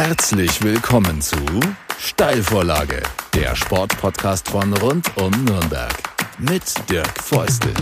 Herzlich willkommen zu Steilvorlage, der Sportpodcast von rund um Nürnberg mit Dirk Feustel.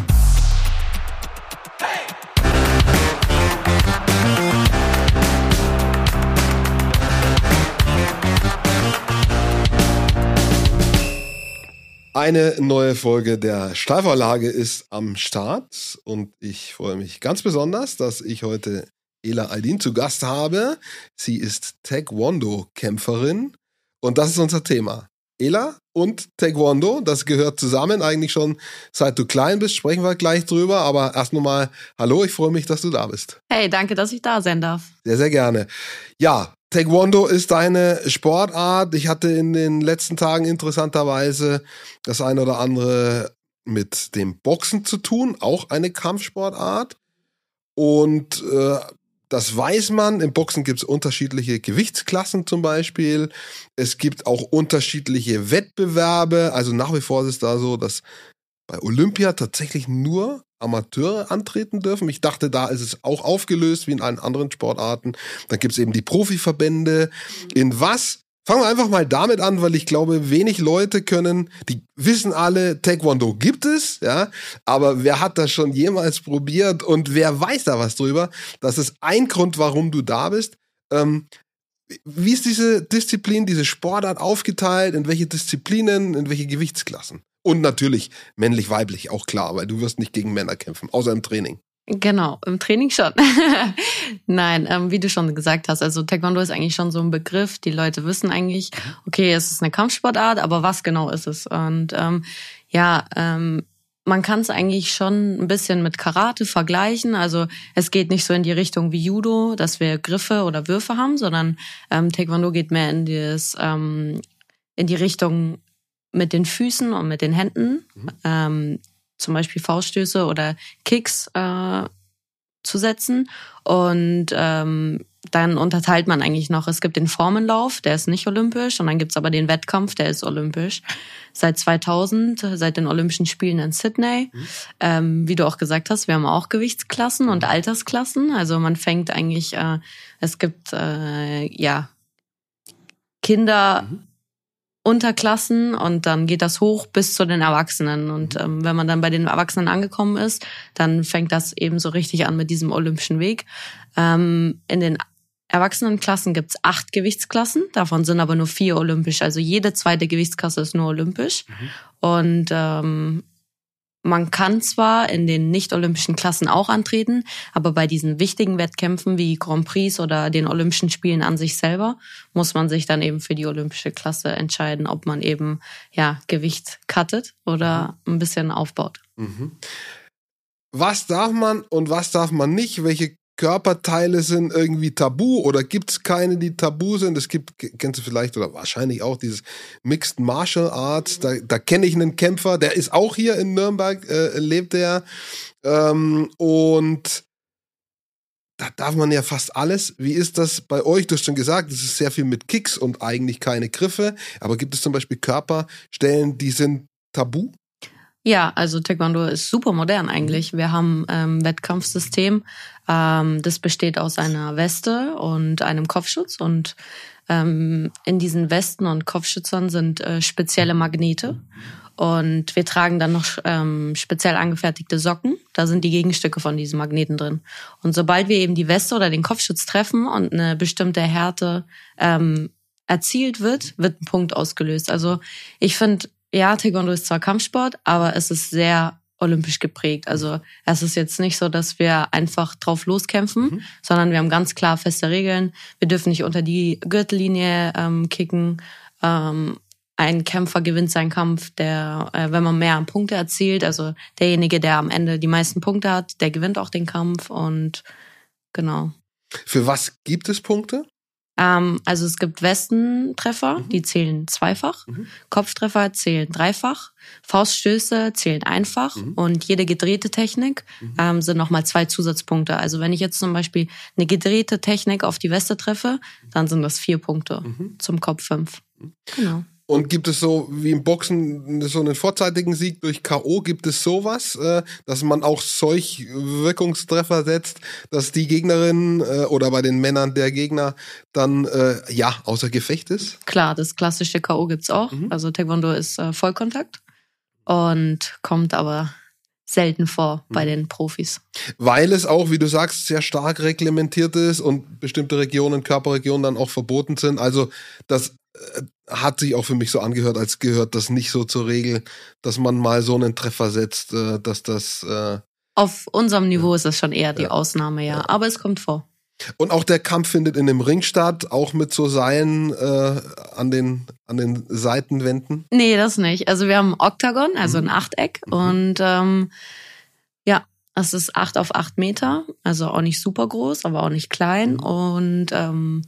Eine neue Folge der Steilvorlage ist am Start und ich freue mich ganz besonders, dass ich heute Ela Aldin zu Gast habe. Sie ist Taekwondo-Kämpferin und das ist unser Thema. Ela und Taekwondo, das gehört zusammen eigentlich schon seit du klein bist, sprechen wir gleich drüber, aber erst nochmal Hallo, ich freue mich, dass du da bist. Hey, danke, dass ich da sein darf. Sehr, sehr gerne. Ja, Taekwondo ist deine Sportart. Ich hatte in den letzten Tagen interessanterweise das eine oder andere mit dem Boxen zu tun, auch eine Kampfsportart. Und äh, das weiß man. Im Boxen gibt es unterschiedliche Gewichtsklassen zum Beispiel. Es gibt auch unterschiedliche Wettbewerbe. Also nach wie vor ist es da so, dass bei Olympia tatsächlich nur Amateure antreten dürfen. Ich dachte, da ist es auch aufgelöst wie in allen anderen Sportarten. Dann gibt es eben die Profiverbände. In was Fangen wir einfach mal damit an, weil ich glaube, wenig Leute können, die wissen alle, Taekwondo gibt es, ja, aber wer hat das schon jemals probiert und wer weiß da was drüber? Das ist ein Grund, warum du da bist. Ähm, wie ist diese Disziplin, diese Sportart aufgeteilt? In welche Disziplinen, in welche Gewichtsklassen? Und natürlich männlich-weiblich, auch klar, weil du wirst nicht gegen Männer kämpfen, außer im Training. Genau, im Training schon. Nein, ähm, wie du schon gesagt hast, also Taekwondo ist eigentlich schon so ein Begriff. Die Leute wissen eigentlich, okay, es ist eine Kampfsportart, aber was genau ist es? Und ähm, ja, ähm, man kann es eigentlich schon ein bisschen mit Karate vergleichen. Also es geht nicht so in die Richtung wie Judo, dass wir Griffe oder Würfe haben, sondern ähm, Taekwondo geht mehr in das ähm, in die Richtung mit den Füßen und mit den Händen. Mhm. Ähm, zum Beispiel Fauststöße oder Kicks äh, zu setzen. Und ähm, dann unterteilt man eigentlich noch, es gibt den Formenlauf, der ist nicht olympisch, und dann gibt's aber den Wettkampf, der ist olympisch. Seit 2000, seit den Olympischen Spielen in Sydney. Mhm. Ähm, wie du auch gesagt hast, wir haben auch Gewichtsklassen und Altersklassen. Also man fängt eigentlich, äh, es gibt äh, ja Kinder. Mhm Unterklassen und dann geht das hoch bis zu den Erwachsenen. Und ähm, wenn man dann bei den Erwachsenen angekommen ist, dann fängt das eben so richtig an mit diesem olympischen Weg. Ähm, in den Erwachsenenklassen gibt's acht Gewichtsklassen, davon sind aber nur vier olympisch. Also jede zweite Gewichtsklasse ist nur olympisch. Mhm. Und ähm, man kann zwar in den nicht-olympischen Klassen auch antreten, aber bei diesen wichtigen Wettkämpfen wie Grand Prix oder den Olympischen Spielen an sich selber muss man sich dann eben für die olympische Klasse entscheiden, ob man eben ja Gewicht cuttet oder mhm. ein bisschen aufbaut. Mhm. Was darf man und was darf man nicht? Welche Körperteile sind irgendwie tabu oder gibt es keine, die tabu sind? Es gibt, kennst du vielleicht oder wahrscheinlich auch dieses Mixed Martial Arts. Da, da kenne ich einen Kämpfer, der ist auch hier in Nürnberg, äh, lebt der. Ähm, und da darf man ja fast alles. Wie ist das bei euch? Du hast schon gesagt, es ist sehr viel mit Kicks und eigentlich keine Griffe. Aber gibt es zum Beispiel Körperstellen, die sind tabu? Ja, also Taekwondo ist super modern eigentlich. Wir haben ähm, Wettkampfsystem. Ähm, das besteht aus einer Weste und einem Kopfschutz und ähm, in diesen Westen und Kopfschützern sind äh, spezielle Magnete. Und wir tragen dann noch ähm, speziell angefertigte Socken. Da sind die Gegenstücke von diesen Magneten drin. Und sobald wir eben die Weste oder den Kopfschutz treffen und eine bestimmte Härte ähm, erzielt wird, wird ein Punkt ausgelöst. Also ich finde, ja, Taekwondo ist zwar Kampfsport, aber es ist sehr olympisch geprägt. Also es ist jetzt nicht so, dass wir einfach drauf loskämpfen, mhm. sondern wir haben ganz klar feste Regeln. Wir dürfen nicht unter die Gürtellinie ähm, kicken. Ähm, ein Kämpfer gewinnt seinen Kampf, der, äh, wenn man mehr Punkte erzielt, also derjenige, der am Ende die meisten Punkte hat, der gewinnt auch den Kampf und genau. Für was gibt es Punkte? Ähm, also es gibt Westentreffer, mhm. die zählen zweifach, mhm. Kopftreffer zählen dreifach, Fauststöße zählen einfach mhm. und jede gedrehte Technik mhm. ähm, sind nochmal zwei Zusatzpunkte. Also wenn ich jetzt zum Beispiel eine gedrehte Technik auf die Weste treffe, dann sind das vier Punkte mhm. zum Kopf fünf. Genau. Und gibt es so wie im Boxen so einen vorzeitigen Sieg durch K.O. Gibt es sowas, äh, dass man auch solch Wirkungstreffer setzt, dass die Gegnerin äh, oder bei den Männern der Gegner dann äh, ja außer Gefecht ist? Klar, das klassische K.O. gibt's auch. Mhm. Also Taekwondo ist äh, Vollkontakt und kommt aber selten vor bei mhm. den Profis. Weil es auch, wie du sagst, sehr stark reglementiert ist und bestimmte Regionen, Körperregionen dann auch verboten sind. Also das hat sich auch für mich so angehört, als gehört das nicht so zur Regel, dass man mal so einen Treffer setzt, äh, dass das. Äh, Auf unserem Niveau ist das schon eher die ja. Ausnahme, ja. ja. Aber es kommt vor. Und auch der Kampf findet in dem Ring statt, auch mit so Seilen äh, an, den, an den Seitenwänden? Nee, das nicht. Also wir haben ein Oktagon, also mhm. ein Achteck. Mhm. Und ähm, ja, es ist acht auf acht Meter, also auch nicht super groß, aber auch nicht klein. Mhm. Und ähm,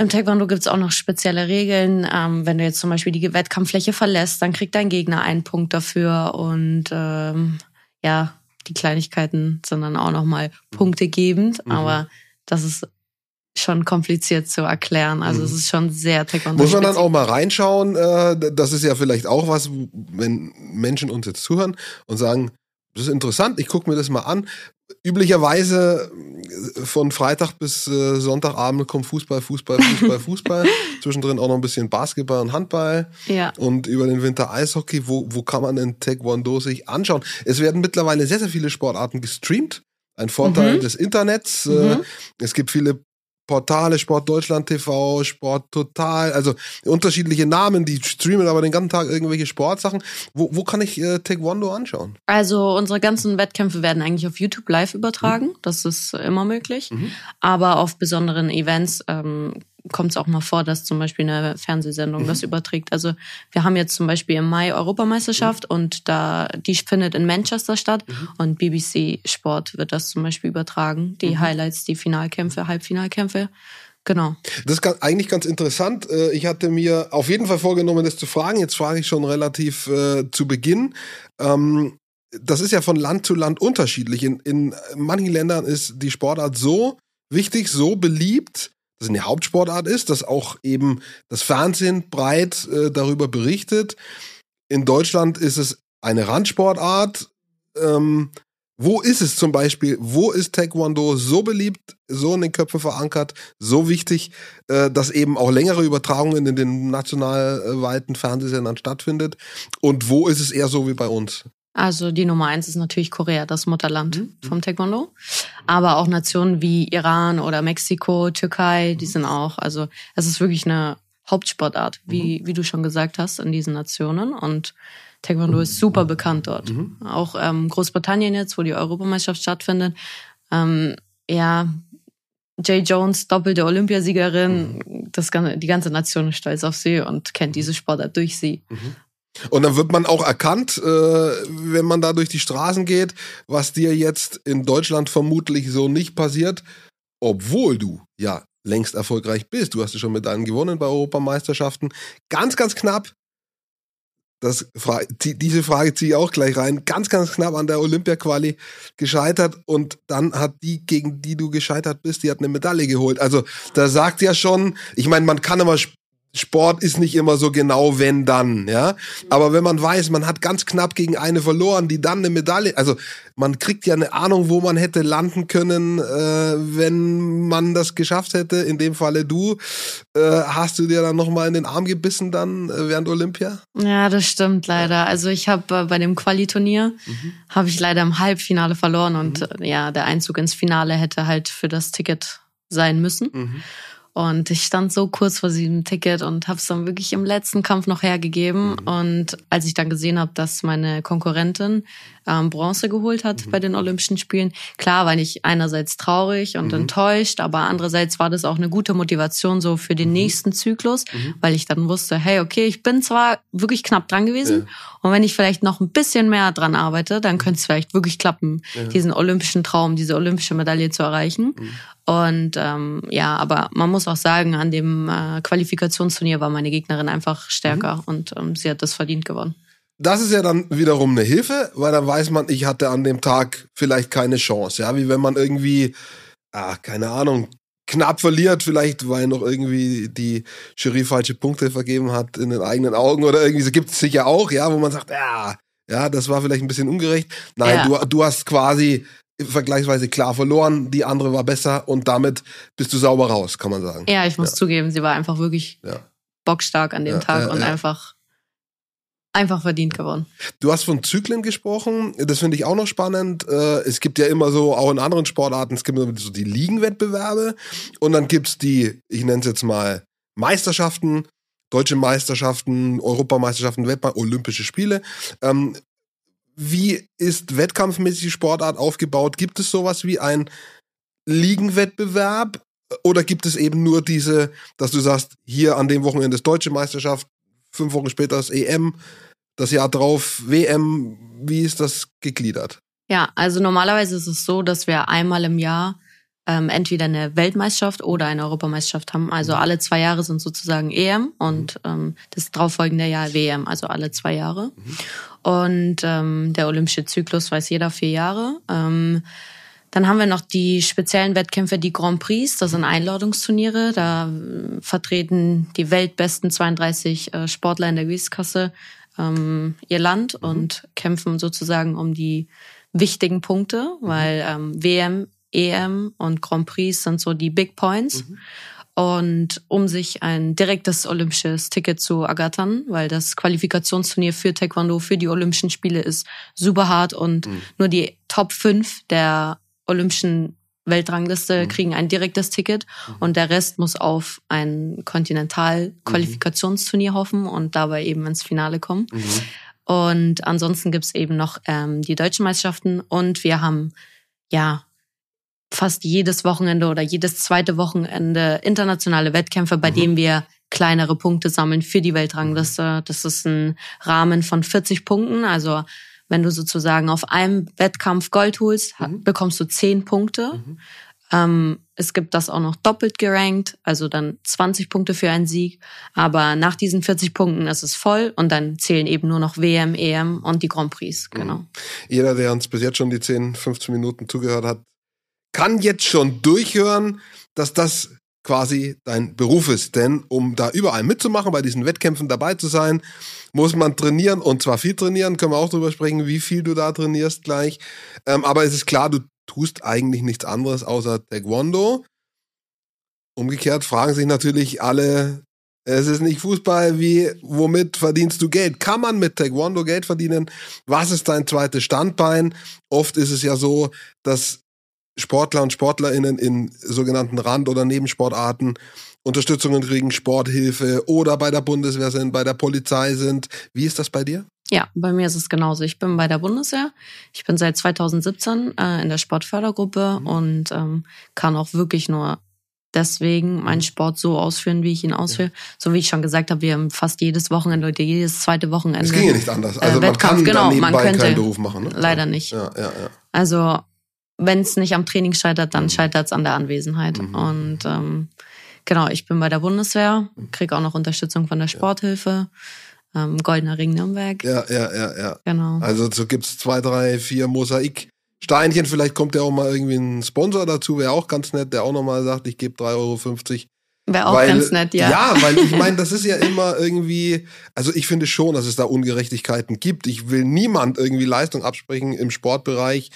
im Taekwondo gibt's auch noch spezielle Regeln. Ähm, wenn du jetzt zum Beispiel die Wettkampffläche verlässt, dann kriegt dein Gegner einen Punkt dafür. Und ähm, ja, die Kleinigkeiten sind dann auch nochmal punktegebend. Mhm. Aber das ist schon kompliziert zu erklären. Also es mhm. ist schon sehr taekwondo Muss man dann auch mal reinschauen. Äh, das ist ja vielleicht auch was, wenn Menschen uns jetzt zuhören und sagen, das ist interessant, ich gucke mir das mal an üblicherweise äh, von Freitag bis äh, Sonntagabend kommt Fußball, Fußball, Fußball, Fußball. Zwischendrin auch noch ein bisschen Basketball und Handball. Ja. Und über den Winter Eishockey. Wo, wo kann man denn Taekwondo sich anschauen? Es werden mittlerweile sehr, sehr viele Sportarten gestreamt. Ein Vorteil mhm. des Internets. Äh, mhm. Es gibt viele Portale, Sport Deutschland TV, Sport Total, also unterschiedliche Namen, die streamen aber den ganzen Tag irgendwelche Sportsachen. Wo, wo kann ich äh, Taekwondo anschauen? Also unsere ganzen Wettkämpfe werden eigentlich auf YouTube live übertragen, mhm. das ist immer möglich. Mhm. Aber auf besonderen Events ähm, kommt es auch mal vor, dass zum Beispiel eine Fernsehsendung mhm. das überträgt. Also wir haben jetzt zum Beispiel im Mai Europameisterschaft mhm. und da die findet in Manchester statt mhm. und BBC Sport wird das zum Beispiel übertragen. Die mhm. Highlights, die Finalkämpfe, Halbfinalkämpfe. Genau. Das ist eigentlich ganz interessant. Äh, ich hatte mir auf jeden Fall vorgenommen, das zu fragen. Jetzt frage ich schon relativ äh, zu Beginn. Ähm, das ist ja von Land zu Land unterschiedlich. In, in manchen Ländern ist die Sportart so wichtig, so beliebt, das eine Hauptsportart ist, dass auch eben das Fernsehen breit äh, darüber berichtet. In Deutschland ist es eine Randsportart. Ähm, wo ist es zum Beispiel, wo ist Taekwondo so beliebt, so in den Köpfen verankert, so wichtig, äh, dass eben auch längere Übertragungen in den nationalweiten Fernsehsendern stattfindet? Und wo ist es eher so wie bei uns? Also die Nummer eins ist natürlich Korea, das Mutterland mhm. vom Taekwondo. Aber auch Nationen wie Iran oder Mexiko, Türkei, die sind auch, also es ist wirklich eine Hauptsportart, wie, mhm. wie du schon gesagt hast, in diesen Nationen. Und Taekwondo ist super bekannt dort. Mhm. Auch ähm, Großbritannien jetzt, wo die Europameisterschaft stattfindet. Ähm, ja, Jay Jones, doppelte Olympiasiegerin, mhm. das, die ganze Nation ist stolz auf sie und kennt diese Sportart durch sie. Mhm. Und dann wird man auch erkannt, äh, wenn man da durch die Straßen geht, was dir jetzt in Deutschland vermutlich so nicht passiert, obwohl du ja längst erfolgreich bist. Du hast ja schon mit deinen gewonnen bei Europameisterschaften. Ganz, ganz knapp. Das, diese Frage ziehe ich auch gleich rein. Ganz, ganz knapp an der Olympia-Quali gescheitert und dann hat die, gegen die du gescheitert bist, die hat eine Medaille geholt. Also da sagt ja schon, ich meine, man kann immer Sport ist nicht immer so genau, wenn dann, ja. Aber wenn man weiß, man hat ganz knapp gegen eine verloren, die dann eine Medaille, also man kriegt ja eine Ahnung, wo man hätte landen können, äh, wenn man das geschafft hätte. In dem Falle du, äh, hast du dir dann nochmal in den Arm gebissen dann äh, während Olympia? Ja, das stimmt leider. Also ich habe äh, bei dem Quali-Turnier mhm. habe ich leider im Halbfinale verloren und mhm. Äh, ja, der Einzug ins Finale hätte halt für das Ticket sein müssen. Mhm. Und ich stand so kurz vor diesem Ticket und habe es dann wirklich im letzten Kampf noch hergegeben. Mhm. Und als ich dann gesehen habe, dass meine Konkurrentin ähm, Bronze geholt hat mhm. bei den Olympischen Spielen, klar war ich einerseits traurig und mhm. enttäuscht, aber andererseits war das auch eine gute Motivation so für den mhm. nächsten Zyklus, mhm. weil ich dann wusste, hey, okay, ich bin zwar wirklich knapp dran gewesen ja. und wenn ich vielleicht noch ein bisschen mehr dran arbeite, dann könnte es vielleicht wirklich klappen, ja. diesen olympischen Traum, diese olympische Medaille zu erreichen. Mhm. Und ähm, ja, aber man muss auch sagen, an dem äh, Qualifikationsturnier war meine Gegnerin einfach stärker mhm. und ähm, sie hat das verdient gewonnen. Das ist ja dann wiederum eine Hilfe, weil dann weiß man, ich hatte an dem Tag vielleicht keine Chance. Ja, wie wenn man irgendwie, ah, keine Ahnung, knapp verliert, vielleicht weil noch irgendwie die Jury falsche Punkte vergeben hat in den eigenen Augen oder irgendwie so gibt es sicher auch, ja, wo man sagt, ja, ja, das war vielleicht ein bisschen ungerecht. Nein, ja. du, du hast quasi vergleichsweise klar verloren, die andere war besser und damit bist du sauber raus, kann man sagen. Ja, ich muss ja. zugeben, sie war einfach wirklich ja. bockstark an dem Tag und einfach einfach verdient gewonnen. Du hast von Zyklen gesprochen, das finde ich auch noch spannend. Äh, es gibt ja immer so, auch in anderen Sportarten, es gibt so die Ligenwettbewerbe und dann gibt es die, ich nenne es jetzt mal Meisterschaften, deutsche Meisterschaften, Europameisterschaften, Olympische Spiele. Ähm, wie ist wettkampfmäßig Sportart aufgebaut? Gibt es sowas wie ein Ligenwettbewerb? Oder gibt es eben nur diese, dass du sagst, hier an dem Wochenende ist deutsche Meisterschaft, fünf Wochen später ist EM, das Jahr drauf WM. Wie ist das gegliedert? Ja, also normalerweise ist es so, dass wir einmal im Jahr ähm, entweder eine Weltmeisterschaft oder eine Europameisterschaft haben. Also mhm. alle zwei Jahre sind sozusagen EM und mhm. ähm, das darauffolgende Jahr WM, also alle zwei Jahre. Mhm. Und ähm, der olympische Zyklus weiß jeder vier Jahre. Ähm, dann haben wir noch die speziellen Wettkämpfe, die Grand Prix, das sind Einladungsturniere. Da äh, vertreten die weltbesten 32 äh, Sportler in der Gewichtskasse ähm, ihr Land mhm. und kämpfen sozusagen um die wichtigen Punkte, mhm. weil ähm, WM, EM und Grand Prix sind so die Big Points. Mhm. Und um sich ein direktes olympisches Ticket zu ergattern, weil das Qualifikationsturnier für Taekwondo für die Olympischen Spiele ist super hart und mhm. nur die Top 5 der Olympischen Weltrangliste mhm. kriegen ein direktes Ticket mhm. und der Rest muss auf ein Kontinental-Qualifikationsturnier hoffen und dabei eben ins Finale kommen. Mhm. Und ansonsten gibt's eben noch ähm, die deutschen Meisterschaften und wir haben ja fast jedes Wochenende oder jedes zweite Wochenende internationale Wettkämpfe, bei mhm. denen wir kleinere Punkte sammeln für die Weltrangliste. Das ist ein Rahmen von 40 Punkten. Also wenn du sozusagen auf einem Wettkampf Gold holst, mhm. bekommst du 10 Punkte. Mhm. Ähm, es gibt das auch noch doppelt gerankt, also dann 20 Punkte für einen Sieg. Aber nach diesen 40 Punkten ist es voll und dann zählen eben nur noch WM, EM und die Grand Prix. Mhm. Genau. Jeder, der uns bis jetzt schon die 10, 15 Minuten zugehört hat, kann jetzt schon durchhören, dass das quasi dein Beruf ist. Denn um da überall mitzumachen, bei diesen Wettkämpfen dabei zu sein, muss man trainieren und zwar viel trainieren, können wir auch drüber sprechen, wie viel du da trainierst gleich. Ähm, aber es ist klar, du tust eigentlich nichts anderes außer Taekwondo. Umgekehrt fragen sich natürlich alle, es ist nicht Fußball, wie, womit verdienst du Geld? Kann man mit Taekwondo Geld verdienen? Was ist dein zweites Standbein? Oft ist es ja so, dass Sportler und Sportlerinnen in sogenannten Rand- oder Nebensportarten Unterstützungen kriegen, Sporthilfe oder bei der Bundeswehr sind, bei der Polizei sind. Wie ist das bei dir? Ja, bei mir ist es genauso. Ich bin bei der Bundeswehr. Ich bin seit 2017 äh, in der Sportfördergruppe mhm. und ähm, kann auch wirklich nur deswegen meinen Sport so ausführen, wie ich ihn ausführe. Ja. So wie ich schon gesagt habe, wir haben fast jedes Wochenende oder jedes zweite Wochenende. Es ging ja nicht anders. Also äh, man kann genau, man könnte, keinen Beruf machen. Ne? Leider nicht. Ja, ja, ja. Also wenn es nicht am Training scheitert, dann mhm. scheitert es an der Anwesenheit. Mhm. Und ähm, genau, ich bin bei der Bundeswehr, kriege auch noch Unterstützung von der Sporthilfe. Ähm, Goldener Ring Nürnberg. Ja, ja, ja, ja. Genau. Also so gibt's zwei, drei, vier Mosaik-Steinchen. Vielleicht kommt ja auch mal irgendwie ein Sponsor dazu, wäre auch ganz nett, der auch nochmal sagt, ich gebe 3,50 Euro. Wäre auch weil, ganz nett, ja. Ja, weil ich meine, das ist ja immer irgendwie, also ich finde schon, dass es da Ungerechtigkeiten gibt. Ich will niemand irgendwie Leistung absprechen im Sportbereich,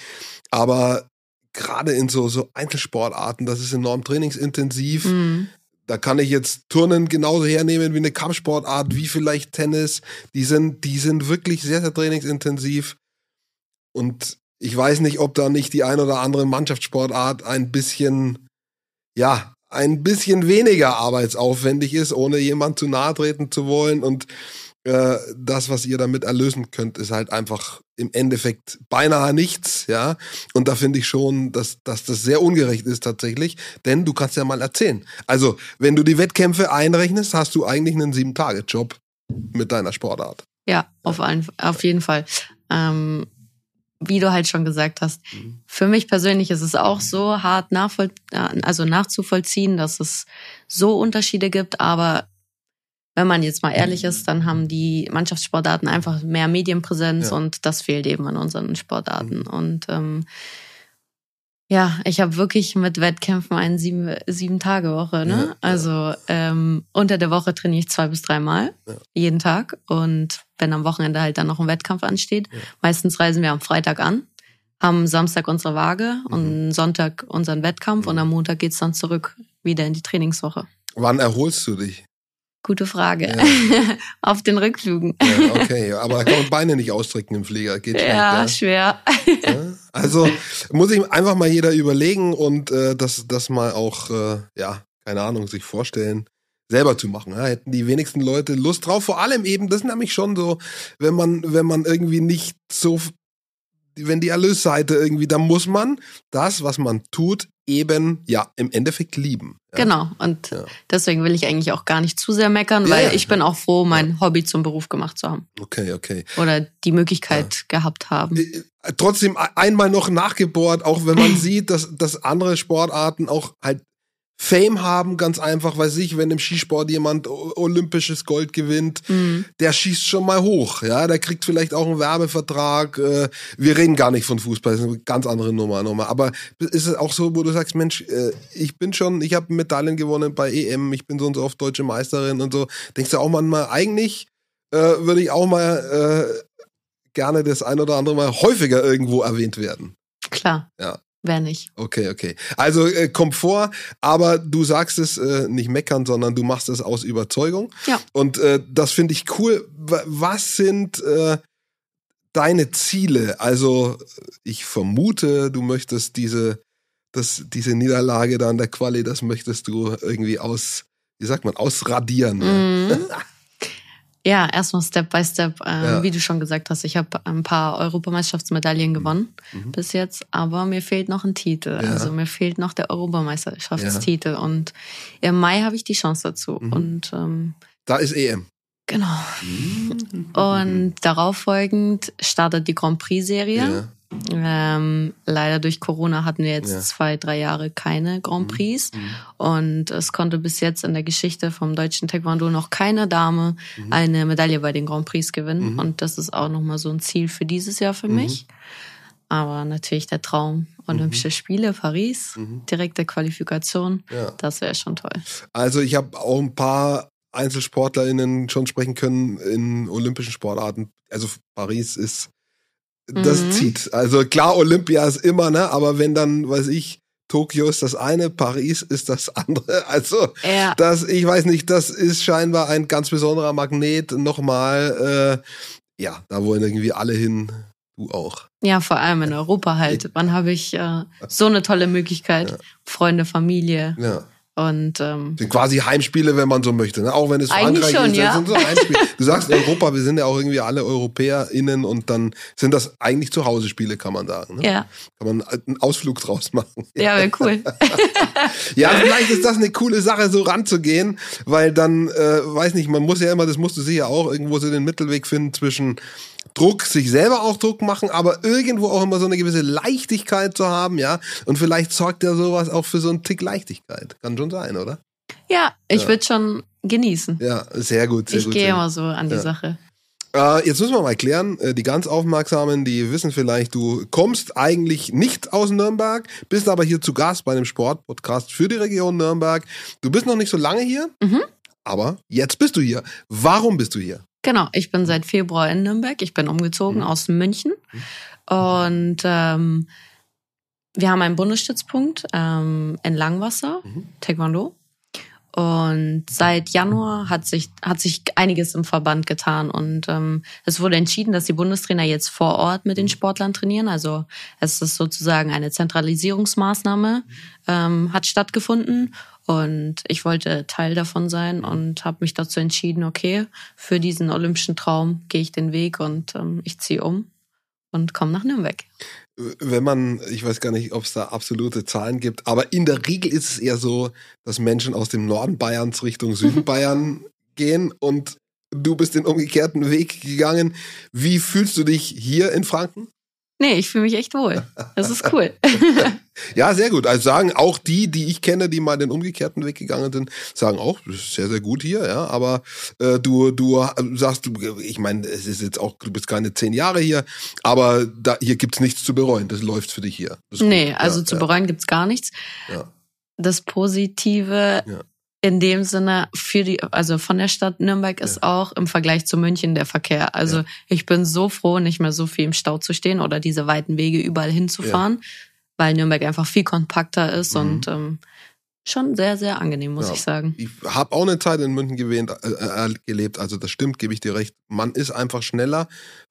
aber gerade in so, so Einzelsportarten, das ist enorm trainingsintensiv. Mhm. Da kann ich jetzt Turnen genauso hernehmen wie eine Kampfsportart, wie vielleicht Tennis. Die sind, die sind wirklich sehr, sehr trainingsintensiv. Und ich weiß nicht, ob da nicht die ein oder andere Mannschaftssportart ein bisschen, ja, ein bisschen weniger arbeitsaufwendig ist, ohne jemand zu nahe treten zu wollen. Und äh, das, was ihr damit erlösen könnt, ist halt einfach im Endeffekt beinahe nichts, ja. Und da finde ich schon, dass, dass das sehr ungerecht ist tatsächlich, denn du kannst ja mal erzählen. Also, wenn du die Wettkämpfe einrechnest, hast du eigentlich einen Sieben-Tage-Job mit deiner Sportart. Ja, auf, ein, auf jeden Fall. Ähm, wie du halt schon gesagt hast, mhm. für mich persönlich ist es auch so hart nachvoll also nachzuvollziehen, dass es so Unterschiede gibt, aber wenn man jetzt mal ehrlich ist, dann haben die Mannschaftssportarten einfach mehr Medienpräsenz ja. und das fehlt eben an unseren Sportarten. Mhm. Und ähm, Ja, ich habe wirklich mit Wettkämpfen eine sieben, sieben Tage Woche. Ne? Ja, also ähm, unter der Woche trainiere ich zwei bis dreimal Ja. jeden Tag und wenn am Wochenende halt dann noch ein Wettkampf ansteht, meistens reisen wir am Freitag an, haben Samstag unsere Waage Mhm. und Sonntag unseren Wettkampf und am Montag geht's dann zurück wieder in die Trainingswoche. Wann erholst du dich? Gute Frage. Ja. Auf den Rückflügen. Ja, okay, aber da kann man Beine nicht ausstrecken im Flieger. Geht Ja, ja? schwer. Ja? Also muss sich einfach mal jeder überlegen und äh, das, das mal auch, äh, ja, keine Ahnung, sich vorstellen, selber zu machen. Ja? Hätten die wenigsten Leute Lust drauf. Vor allem eben, das ist nämlich schon so, wenn man, wenn man irgendwie nicht so, wenn die Erlösseite irgendwie, dann muss man das, was man tut, eben, ja, im Endeffekt lieben. Ja? Genau. Und Ja. deswegen will ich eigentlich auch gar nicht zu sehr meckern, weil ja. ich bin auch froh, mein Hobby zum Beruf gemacht zu haben. Okay, okay. Oder die Möglichkeit gehabt haben. Äh, trotzdem einmal noch nachgebohrt, auch wenn man sieht, dass, dass andere Sportarten auch halt Fame haben, ganz einfach, weiß ich, wenn im Skisport jemand olympisches Gold gewinnt, Mhm. der schießt schon mal hoch, ja, der kriegt vielleicht auch einen Werbevertrag. Äh, wir reden gar nicht von Fußball, das ist eine ganz andere Nummer nochmal. Aber ist es auch so, wo du sagst, Mensch, äh, ich bin schon, ich habe Medaillen gewonnen bei EM, ich bin so und so oft deutsche Meisterin und so. Denkst du auch manchmal, eigentlich äh, würde ich auch mal äh, gerne das ein oder andere Mal häufiger irgendwo erwähnt werden. Klar. Ja. Wer nicht. Okay, okay. Also äh, Komfort, aber du sagst es äh, nicht meckern, sondern du machst es aus Überzeugung. Ja. Und äh, das finde ich cool. Wa- Was sind äh, deine Ziele? Also ich vermute, du möchtest diese, das, diese Niederlage da an der Quali, das möchtest du irgendwie aus, wie sagt man, ausradieren. ne? Ja, erstmal Step by Step. Ähm, Ja. Wie du schon gesagt hast, ich habe ein paar Europameisterschaftsmedaillen gewonnen Mhm. bis jetzt, aber mir fehlt noch ein Titel. Ja. Also mir fehlt noch der Europameisterschaftstitel. Und im Mai habe ich die Chance dazu. Mhm. Und ähm, Da ist EM. genau. Mhm. Und darauf folgend startet die Grand Prix-Serie. Ähm, leider durch Corona hatten wir jetzt Ja. zwei, drei Jahre keine Grand Prix. Mhm. Und es konnte bis jetzt in der Geschichte vom deutschen Taekwondo noch keine Dame Mhm. eine Medaille bei den Grand Prix gewinnen. Mhm. Und das ist auch nochmal so ein Ziel für dieses Jahr für Mhm. mich. Aber natürlich der Traum, Olympische Spiele, Paris, Mhm. direkte Qualifikation, Ja. das wäre schon toll. Also ich habe auch ein paar EinzelsportlerInnen schon sprechen können in olympischen Sportarten. Also Paris ist, das Mhm. zieht. Also klar, Olympia ist immer, ne? Aber wenn dann, weiß ich, Tokio ist das eine, Paris ist das andere. Also Ja, das, ich weiß nicht, das ist scheinbar ein ganz besonderer Magnet. Nochmal, äh, ja, da wollen irgendwie alle hin. Du auch. ja, vor allem in Europa halt. Wann habe ich äh, so eine tolle Möglichkeit? Ja. Freunde, Familie Ja. Und ähm, Sind quasi Heimspiele, wenn man so möchte. Ne? Auch wenn es Frankreich schon, ist, ja. sind so Heimspiele. Du sagst Europa, wir sind ja auch irgendwie alle EuropäerInnen und dann sind das eigentlich Zuhause-Spiele, kann man sagen. Ne? ja, Kann man einen Ausflug draus machen. ja, wäre cool. Ja, vielleicht ist das eine coole Sache, so ranzugehen, weil dann, äh, weiß nicht, man muss ja immer, das musst du sicher auch irgendwo so den Mittelweg finden zwischen Druck, sich selber auch Druck machen, aber irgendwo auch immer so eine gewisse Leichtigkeit zu haben, ja. Und vielleicht sorgt ja sowas auch für so einen Tick Leichtigkeit. Kann schon sein, oder? Ja, ich Ja. würde schon genießen. Ja, sehr gut, sehr ich gehe immer so an die Ja. Sache. Äh, jetzt müssen wir mal klären, äh, die ganz Aufmerksamen, die wissen vielleicht, du kommst eigentlich nicht aus Nürnberg, bist aber hier zu Gast bei einem Sportpodcast für die Region Nürnberg. Du bist noch nicht so lange hier, Mhm. aber jetzt bist du hier. Warum bist du hier? Genau, ich bin seit Februar in Nürnberg. Ich bin umgezogen Mhm. aus München. Und ähm, wir haben einen Bundesstützpunkt ähm, in Langwasser, Mhm. Taekwondo. Und seit Januar hat sich, hat sich einiges im Verband getan. Und ähm, es wurde entschieden, dass die Bundestrainer jetzt vor Ort mit den Sportlern trainieren. Also es ist sozusagen eine Zentralisierungsmaßnahme, ähm, hat stattgefunden. Und ich wollte Teil davon sein und habe mich dazu entschieden, okay, für diesen olympischen Traum gehe ich den Weg und ähm, ich ziehe um und komme nach Nürnberg. Wenn man, ich weiß gar nicht, ob es da absolute Zahlen gibt, aber in der Regel ist es eher so, dass Menschen aus dem Norden Bayerns Richtung Süden Bayern gehen und du bist den umgekehrten Weg gegangen. Wie fühlst du dich hier in Franken? Nee, ich fühle mich echt wohl. Das ist cool. ja, sehr gut. Also sagen auch die, die ich kenne, die mal den umgekehrten Weg gegangen sind, sagen auch, das ist sehr, sehr gut hier, ja. Aber äh, du, du sagst, du, ich meine, es ist jetzt auch, du bist keine zehn Jahre hier, aber da, hier gibt's nichts zu bereuen. Das läuft für dich hier. Nee, also ja, zu bereuen ja. gibt's gar nichts. Ja. Das Positive in dem Sinne für die, also von der Stadt Nürnberg ist ja. auch im Vergleich zu München der Verkehr. Also ja. ich bin so froh, nicht mehr so viel im Stau zu stehen oder diese weiten Wege überall hinzufahren, ja. weil Nürnberg einfach viel kompakter ist mhm. und ähm, schon sehr, sehr angenehm, muss ich sagen. Ich habe auch eine Zeit in München gewähnt, äh, äh, gelebt, also das stimmt, gebe ich dir recht. Man ist einfach schneller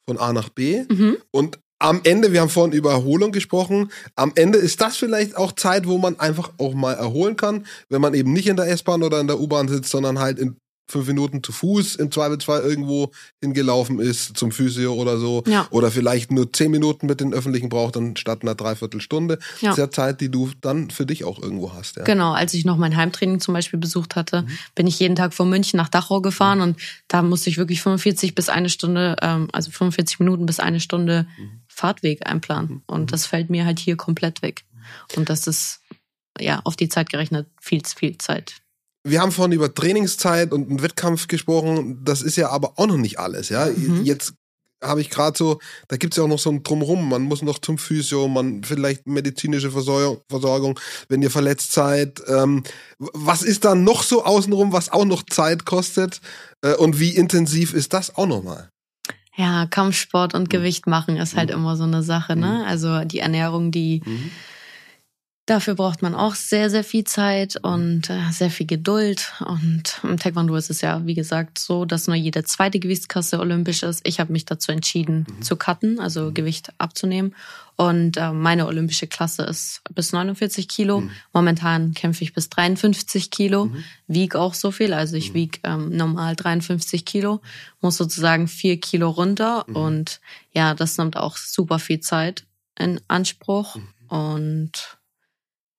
von A nach B mhm. und am Ende, wir haben vorhin über Erholung gesprochen, am Ende ist das vielleicht auch Zeit, wo man einfach auch mal erholen kann, wenn man eben nicht in der S-Bahn oder in der U-Bahn sitzt, sondern halt in fünf Minuten zu Fuß im Zweifelsfall irgendwo hingelaufen ist zum Physio oder so. Ja. Oder vielleicht nur zehn Minuten mit den Öffentlichen braucht, dann statt einer Dreiviertelstunde. Ja. Das ist ja Zeit, die du dann für dich auch irgendwo hast. Ja. Genau, als ich noch mein Heimtraining zum Beispiel besucht hatte, mhm. bin ich jeden Tag von München nach Dachau gefahren mhm. und da musste ich wirklich 45 bis eine Stunde, ähm, also 45 Minuten bis eine Stunde mhm. Fahrtweg einplanen. Mhm. Und das fällt mir halt hier komplett weg. Und das ist ja auf die Zeit gerechnet viel, viel Zeit. Wir haben vorhin über Trainingszeit und einen Wettkampf gesprochen. Das ist ja aber auch noch nicht alles. Ja, mhm. jetzt habe ich gerade so, da gibt es ja auch noch so ein Drumherum. Man muss noch zum Physio, man vielleicht medizinische Versorgung, Versorgung wenn ihr verletzt seid. Ähm, was ist da noch so außenrum, was auch noch Zeit kostet? Äh, und wie intensiv ist das auch nochmal? Ja, Kampfsport und mhm. Gewicht machen ist halt mhm. immer so eine Sache, ne? Mhm. Also die Ernährung, die mhm. Dafür braucht man auch sehr, sehr viel Zeit und äh, sehr viel Geduld. Und im Taekwondo ist es ja, wie gesagt, so, dass nur jede zweite Gewichtskasse olympisch ist. Ich habe mich dazu entschieden, mhm. zu cutten, also mhm. Gewicht abzunehmen. Und äh, meine olympische Klasse ist bis 49 Kilo. Mhm. Momentan kämpfe ich bis 53 Kilo, mhm. wiege auch so viel. Also ich mhm. wiege ähm, normal 53 Kilo, muss sozusagen vier Kilo runter. Mhm. Und ja, das nimmt auch super viel Zeit in Anspruch. Und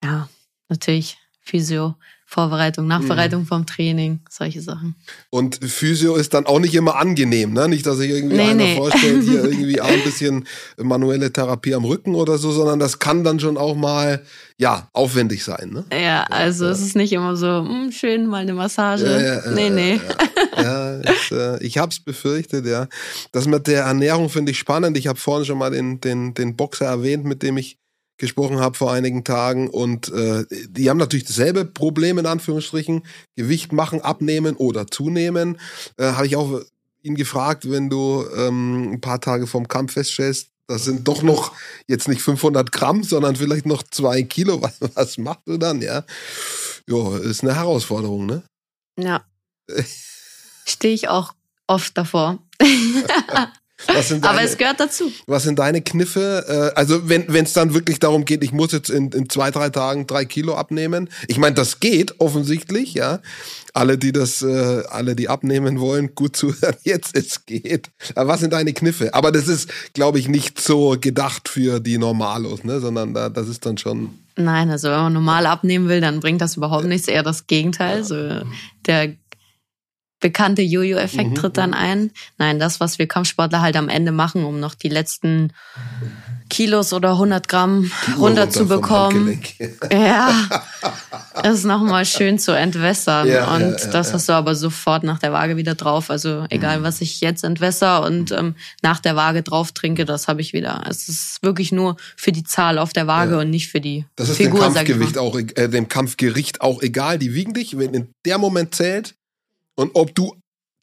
ja, natürlich Physio, Vorbereitung, Nachbereitung mhm. vom Training, solche Sachen. Und Physio ist dann auch nicht immer angenehm, ne? Nicht, dass sich irgendwie nee, einer nee. vorstellt, hier irgendwie auch ein bisschen manuelle Therapie am Rücken oder so, sondern das kann dann schon auch mal, ja, aufwendig sein, ne? Ja, also ja. es ist nicht immer so, mh, hm, schön, mal eine Massage. Ja, ja, nee, nee. Ja, ist, äh, ich hab's befürchtet, ja. Das mit der Ernährung finde ich spannend. Ich habe vorhin schon mal den, den, den Boxer erwähnt, mit dem ich gesprochen habe vor einigen Tagen und äh, die haben natürlich dasselbe Problem in Anführungsstrichen, Gewicht machen, abnehmen oder zunehmen. Äh, habe ich auch ihn gefragt, wenn du ähm, ein paar Tage vom Kampf feststellst, das sind doch noch jetzt nicht 500 Gramm, sondern vielleicht noch zwei Kilo. Was, was machst du dann? Ja, jo, ist eine Herausforderung, ne? Ja. Stehe ich auch oft davor. Deine, Aber es gehört dazu. Was sind deine Kniffe? Äh, also wenn es dann wirklich darum geht, ich muss jetzt in, in zwei, drei Tagen drei Kilo abnehmen. Ich meine, das geht offensichtlich, ja. Alle, die das, äh, alle, die abnehmen wollen, gut zuhören, jetzt es geht. Aber was sind deine Kniffe? Aber das ist, glaube ich, nicht so gedacht für die Normalos, ne? Sondern da, das ist dann schon. Nein, also wenn man normal abnehmen will, dann bringt das überhaupt nichts, eher das Gegenteil. So der bekannte Jojo-Effekt mhm. tritt dann mhm. ein. Nein, das, was wir Kampfsportler halt am Ende machen, um noch die letzten Kilos oder 100 Gramm runterzubekommen. Ja, ist nochmal schön zu entwässern. Ja, und ja, ja, das hast du aber sofort nach der Waage wieder drauf. Also egal, mhm. was ich jetzt entwässer und ähm, nach der Waage drauf trinke, das habe ich wieder. Es ist wirklich nur für die Zahl auf der Waage und nicht für die das ist Figur. Dem Kampfgewicht auch, äh, dem Kampfgericht auch egal. Die wiegen dich, wenn in der Moment zählt, und ob du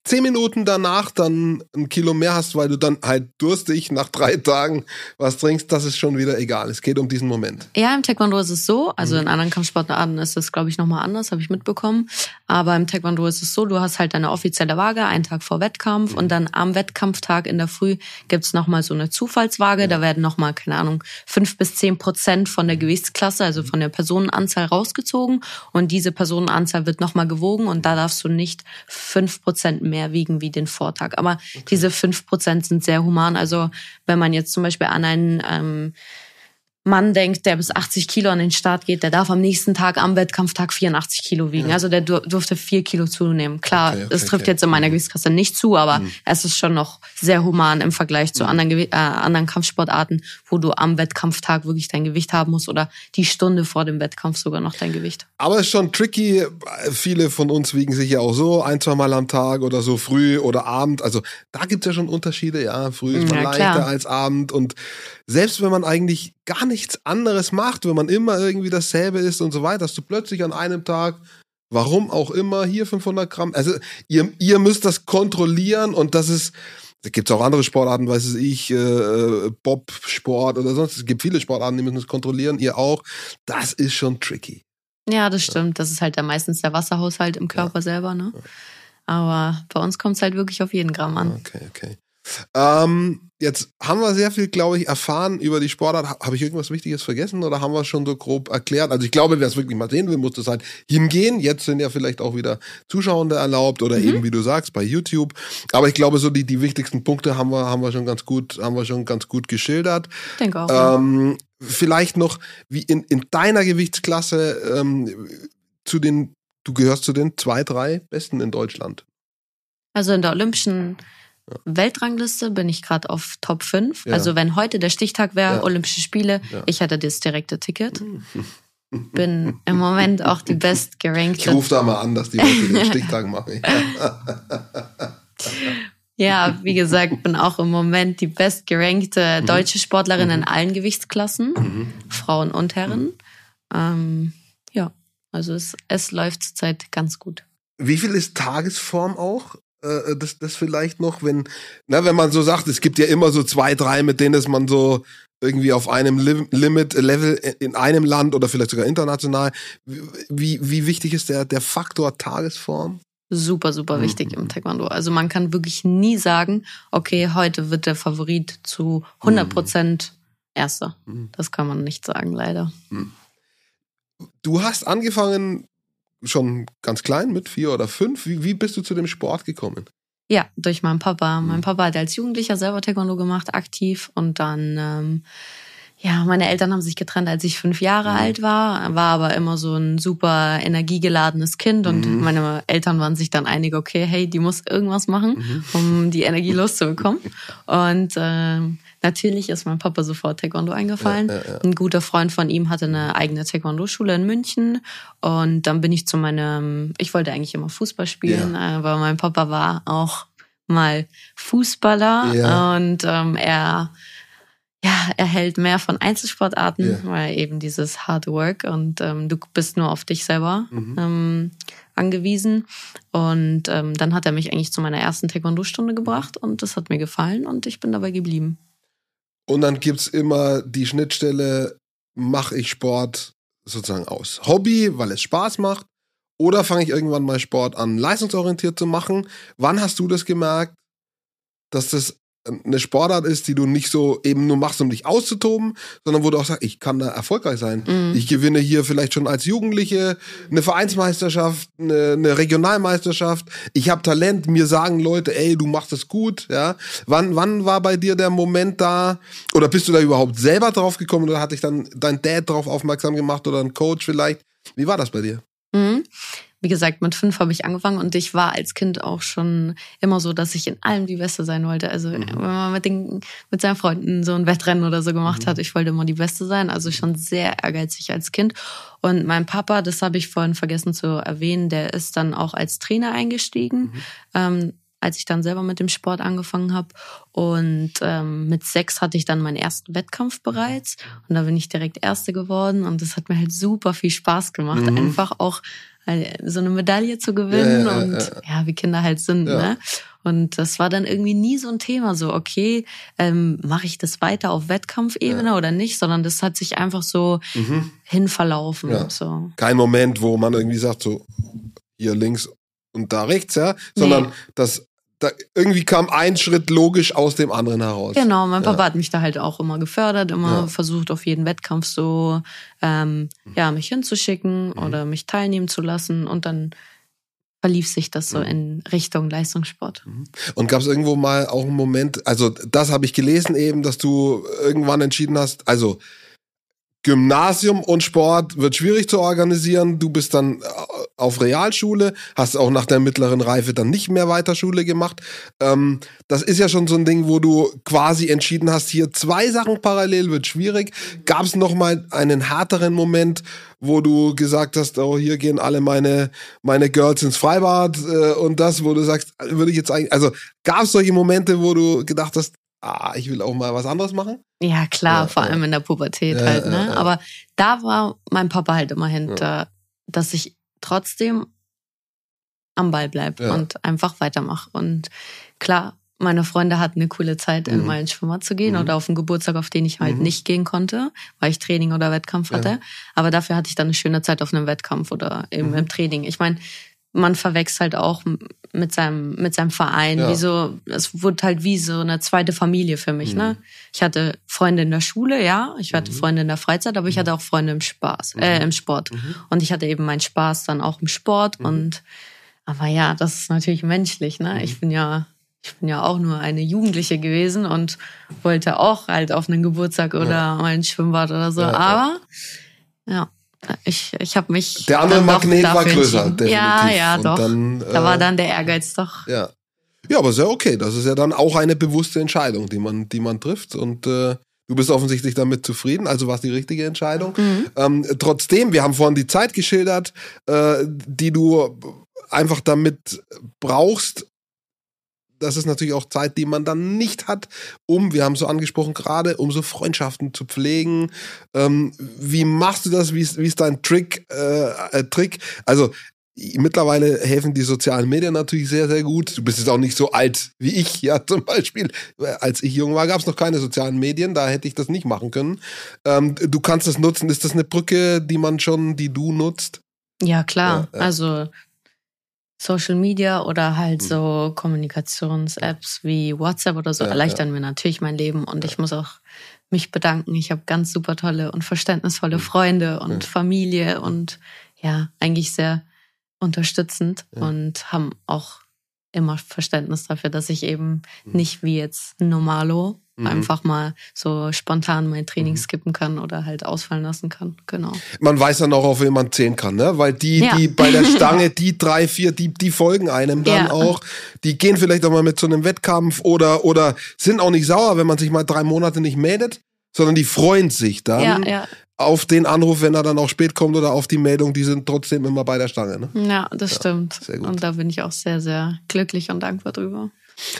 zehn Minuten danach dann ein Kilo mehr hast, weil du dann halt durstig nach drei Tagen was trinkst, das ist schon wieder egal. Es geht um diesen Moment. Ja, im Taekwondo ist es so. Also mhm. in anderen Kampfsportarten ist das, glaube ich, nochmal anders, habe ich mitbekommen. Aber im Taekwondo ist es so, du hast halt deine offizielle Waage einen Tag vor Wettkampf mhm. und dann am Wettkampftag in der Früh gibt's nochmal so eine Zufallswaage. Ja. Da werden nochmal, keine Ahnung, fünf bis zehn Prozent von der Gewichtsklasse, also von der Personenanzahl rausgezogen. Und diese Personenanzahl wird nochmal gewogen und da darfst du nicht fünf Prozent mehr wiegen wie den Vortag. Aber okay. diese fünf Prozent sind sehr human. Also wenn man jetzt zum Beispiel an einen ähm, Mann denkt, der bis 80 Kilo an den Start geht, der darf am nächsten Tag am Wettkampftag 84 Kilo wiegen. Ja. Also der durfte vier Kilo zunehmen. Klar, okay, okay, es trifft okay. jetzt in meiner Gewichtskasse nicht zu, aber mhm. es ist schon noch sehr human im Vergleich zu mhm. anderen, äh, anderen Kampfsportarten, wo du am Wettkampftag wirklich dein Gewicht haben musst oder die Stunde vor dem Wettkampf sogar noch dein Gewicht. Aber es ist schon tricky. Viele von uns wiegen sich ja auch so ein, zwei Mal am Tag oder so früh oder Abend. Also da gibt es ja schon Unterschiede. Ja, früh ist man ja, leichter als Abend und selbst wenn man eigentlich gar nichts anderes macht, wenn man immer irgendwie dasselbe ist und so weiter, dass du plötzlich an einem Tag, warum auch immer, hier 500 Gramm, also ihr, ihr müsst das kontrollieren und das ist, da gibt es auch andere Sportarten, weiß ich, äh, Bob-Sport oder sonst. Es gibt viele Sportarten, die müssen das kontrollieren, ihr auch. Das ist schon tricky. Ja, das stimmt. Das ist halt dann meistens der Wasserhaushalt im Körper ja. selber, ne? Aber bei uns kommt es halt wirklich auf jeden Gramm an. Okay, okay. Ähm, jetzt haben wir sehr viel, glaube ich, erfahren über die Sportart. Habe ich irgendwas Wichtiges vergessen oder haben wir es schon so grob erklärt? Also ich glaube, wer es wirklich mal sehen will, muss das halt hingehen. Jetzt sind ja vielleicht auch wieder Zuschauende erlaubt oder mhm. eben, wie du sagst, bei YouTube. Aber ich glaube, so die, die wichtigsten Punkte haben wir, haben wir schon ganz gut, haben wir schon ganz gut geschildert. Ich denke auch. Ähm, vielleicht noch, wie in, in deiner Gewichtsklasse ähm, zu den, du gehörst zu den zwei, drei Besten in Deutschland. Also in der Olympischen Weltrangliste bin ich gerade auf Top 5. Ja. Also wenn heute der Stichtag wäre, ja. Olympische Spiele, ich hätte das direkte Ticket. Bin im Moment auch die bestgerankte. Ich rufe da mal an, dass die heute den Stichtag machen. ja, wie gesagt, bin auch im Moment die bestgerankte mhm. deutsche Sportlerin mhm. in allen Gewichtsklassen, mhm. Frauen und Herren. Mhm. Ähm, ja, also es, es läuft zurzeit ganz gut. Wie viel ist Tagesform auch? Äh, das, das vielleicht noch, wenn, na, wenn man so sagt, es gibt ja immer so zwei, drei, mit denen ist man so irgendwie auf einem Lim Limit Level in einem Land oder vielleicht sogar international. Wie, wie wichtig ist der, der Faktor Tagesform? Super, super mhm. wichtig im Taekwondo. Also man kann wirklich nie sagen, okay, heute wird der Favorit zu 100 Prozent Erster. Mhm. Das kann man nicht sagen, leider. Mhm. Du hast angefangen schon ganz klein mit vier oder fünf. Wie, wie bist du zu dem Sport gekommen? Ja, durch meinen Papa. Mein mhm. Papa hat als Jugendlicher selber Taekwondo gemacht, aktiv. Und dann, ähm, ja, meine Eltern haben sich getrennt, als ich fünf Jahre mhm. alt war, war aber immer so ein super energiegeladenes Kind. Und mhm. meine Eltern waren sich dann einig, okay, hey, die muss irgendwas machen, mhm. um die Energie loszubekommen. Und ähm, Natürlich ist mein Papa sofort Taekwondo eingefallen. Ja, ja, ja. Ein guter Freund von ihm hatte eine eigene Taekwondo-Schule in München. Und dann bin ich zu meinem, ich wollte eigentlich immer Fußball spielen, aber mein Papa war auch mal Fußballer und ähm, er ja, er hält mehr von Einzelsportarten, yeah. weil eben dieses Hard Work und ähm, du bist nur auf dich selber mhm. ähm, angewiesen. Und ähm, dann hat er mich eigentlich zu meiner ersten Taekwondo-Stunde gebracht und das hat mir gefallen und ich bin dabei geblieben. Und dann gibt's immer die Schnittstelle, mache ich Sport sozusagen aus Hobby, weil es Spaß macht, oder fange ich irgendwann mal Sport an, leistungsorientiert zu machen? Wann hast du das gemerkt, dass das eine Sportart ist, die du nicht so eben nur machst, um dich auszutoben, sondern wo du auch sagst, ich kann da erfolgreich sein. Mhm. Ich gewinne hier vielleicht schon als Jugendliche eine Vereinsmeisterschaft, eine, eine Regionalmeisterschaft. Ich habe Talent, mir sagen Leute, ey, du machst es gut. Ja, wann wann war bei dir der Moment da? Oder bist du da überhaupt selber drauf gekommen oder hat dich dann dein Dad drauf aufmerksam gemacht oder ein Coach vielleicht? Wie war das bei dir? Mhm wie gesagt, mit fünf habe ich angefangen und ich war als Kind auch schon immer so, dass ich in allem die Beste sein wollte. Also mhm. wenn man mit, den, mit seinen Freunden so ein Wettrennen oder so gemacht mhm. hat, ich wollte immer die Beste sein. Also schon sehr ehrgeizig als Kind. Und mein Papa, das habe ich vorhin vergessen zu erwähnen, der ist dann auch als Trainer eingestiegen. Mhm. Ähm, als ich dann selber mit dem Sport angefangen habe. Und ähm, mit sechs hatte ich dann meinen ersten Wettkampf bereits. Und da bin ich direkt Erste geworden. Und das hat mir halt super viel Spaß gemacht. Mhm. Einfach auch so eine Medaille zu gewinnen ja, ja, und ja. ja, wie Kinder halt sind. Ne? Und das war dann irgendwie nie so ein Thema, so, okay, ähm, mache ich das weiter auf Wettkampfebene oder nicht, sondern das hat sich einfach so mhm. hinverlaufen. So. Kein Moment, wo man irgendwie sagt, so hier links und da rechts, ja, sondern nee. das da irgendwie kam ein Schritt logisch aus dem anderen heraus. Genau, mein Papa ja. hat mich da halt auch immer gefördert, immer ja. versucht auf jeden Wettkampf so ähm, ja mich hinzuschicken mhm. oder mich teilnehmen zu lassen und dann verlief sich das so mhm. in Richtung Leistungssport. Mhm. Und gab es irgendwo mal auch einen Moment, also das habe ich gelesen eben, dass du irgendwann entschieden hast, also Gymnasium und Sport wird schwierig zu organisieren. Du bist dann äh, auf Realschule, hast auch nach der mittleren Reife dann nicht mehr weiter Schule gemacht. Ähm, das ist ja schon so ein Ding, wo du quasi entschieden hast, hier zwei Sachen parallel wird schwierig. Gab es noch mal einen härteren Moment, wo du gesagt hast, oh, hier gehen alle meine, meine Girls ins Freibad äh, und das, wo du sagst, würde ich jetzt eigentlich, also gab es solche Momente, wo du gedacht hast, ah, ich will auch mal was anderes machen? Ja, klar, ja, vor ja. allem in der Pubertät ja, halt, ne? Aber da war mein Papa halt immer hinter, dass ich trotzdem am Ball bleib und einfach weitermache. Und klar, meine Freunde hatten eine coole Zeit, in mhm. mal ins Schwimmer zu gehen mhm. oder auf einen Geburtstag, auf den ich halt mhm. nicht gehen konnte, weil ich Training oder Wettkampf hatte. Aber dafür hatte ich dann eine schöne Zeit auf einem Wettkampf oder eben mhm. im Training. Ich meine, man verwechselt auch mit seinem, mit seinem Verein. Ja. Wie so, es wurde halt wie so eine zweite Familie für mich, ne? mhm. ne? Ich hatte Freunde in der Schule, ja. Ich hatte mhm. Freunde in der Freizeit, aber ich hatte auch Freunde im Spaß, äh, mhm. im Sport. Mhm. Und ich hatte eben meinen Spaß dann auch im Sport mhm. und, aber ja, das ist natürlich menschlich, ne? Ich bin ja, ich bin ja auch nur eine Jugendliche gewesen und wollte auch halt auf einen Geburtstag oder ja. mal ein Schwimmbad oder so. Ja, aber, ja. Ich, ich habe mich. Der andere Magnet war größer. Definitiv. Ja, ja, Und doch. Dann, äh, da war dann der Ehrgeiz doch. Ja. Ja, aber sehr okay. Das ist ja dann auch eine bewusste Entscheidung, die man, die man trifft. Und äh, du bist offensichtlich damit zufrieden, also war es die richtige Entscheidung. Mhm. Ähm, trotzdem, wir haben vorhin die Zeit geschildert, äh, die du einfach damit brauchst, das ist natürlich auch Zeit, die man dann nicht hat, um, wir haben so angesprochen gerade, um so Freundschaften zu pflegen. Ähm, wie machst du das? Wie ist, wie ist dein Trick? Äh, äh, Trick? Also Mittlerweile helfen die sozialen Medien natürlich sehr, sehr gut. Du bist jetzt auch nicht so alt wie ich, ja, zum Beispiel. Als ich jung war, gab es noch keine sozialen Medien, da hätte ich das nicht machen können. Ähm, du kannst das nutzen. Ist das eine Brücke, die man schon, die du nutzt? Ja, klar. Ja, ja. Also Social Media oder halt hm. so Kommunikations-Apps wie WhatsApp oder so ja, erleichtern ja. mir natürlich mein Leben und ja. ich muss auch mich bedanken. Ich habe ganz super tolle und verständnisvolle hm. Freunde und Familie und ja, eigentlich sehr unterstützend und haben auch immer Verständnis dafür, dass ich eben hm. nicht wie jetzt Normalo mhm. einfach mal so spontan mein Training mhm. skippen kann oder halt ausfallen lassen kann. Genau. Man weiß dann auch, auf wen man zählen kann, ne? Weil die, ja. die bei der Stange, die drei, vier, die, die folgen einem dann ja. auch. Die gehen vielleicht auch mal mit so einem Wettkampf oder, oder sind auch nicht sauer, wenn man sich mal drei Monate nicht meldet, sondern die freuen sich dann. Ja, ja auf den Anruf, wenn er dann auch spät kommt oder auf die Meldung, die sind trotzdem immer bei der Stange. Ne? Ja, das ja, stimmt. Und da bin ich auch sehr, sehr glücklich und dankbar drüber.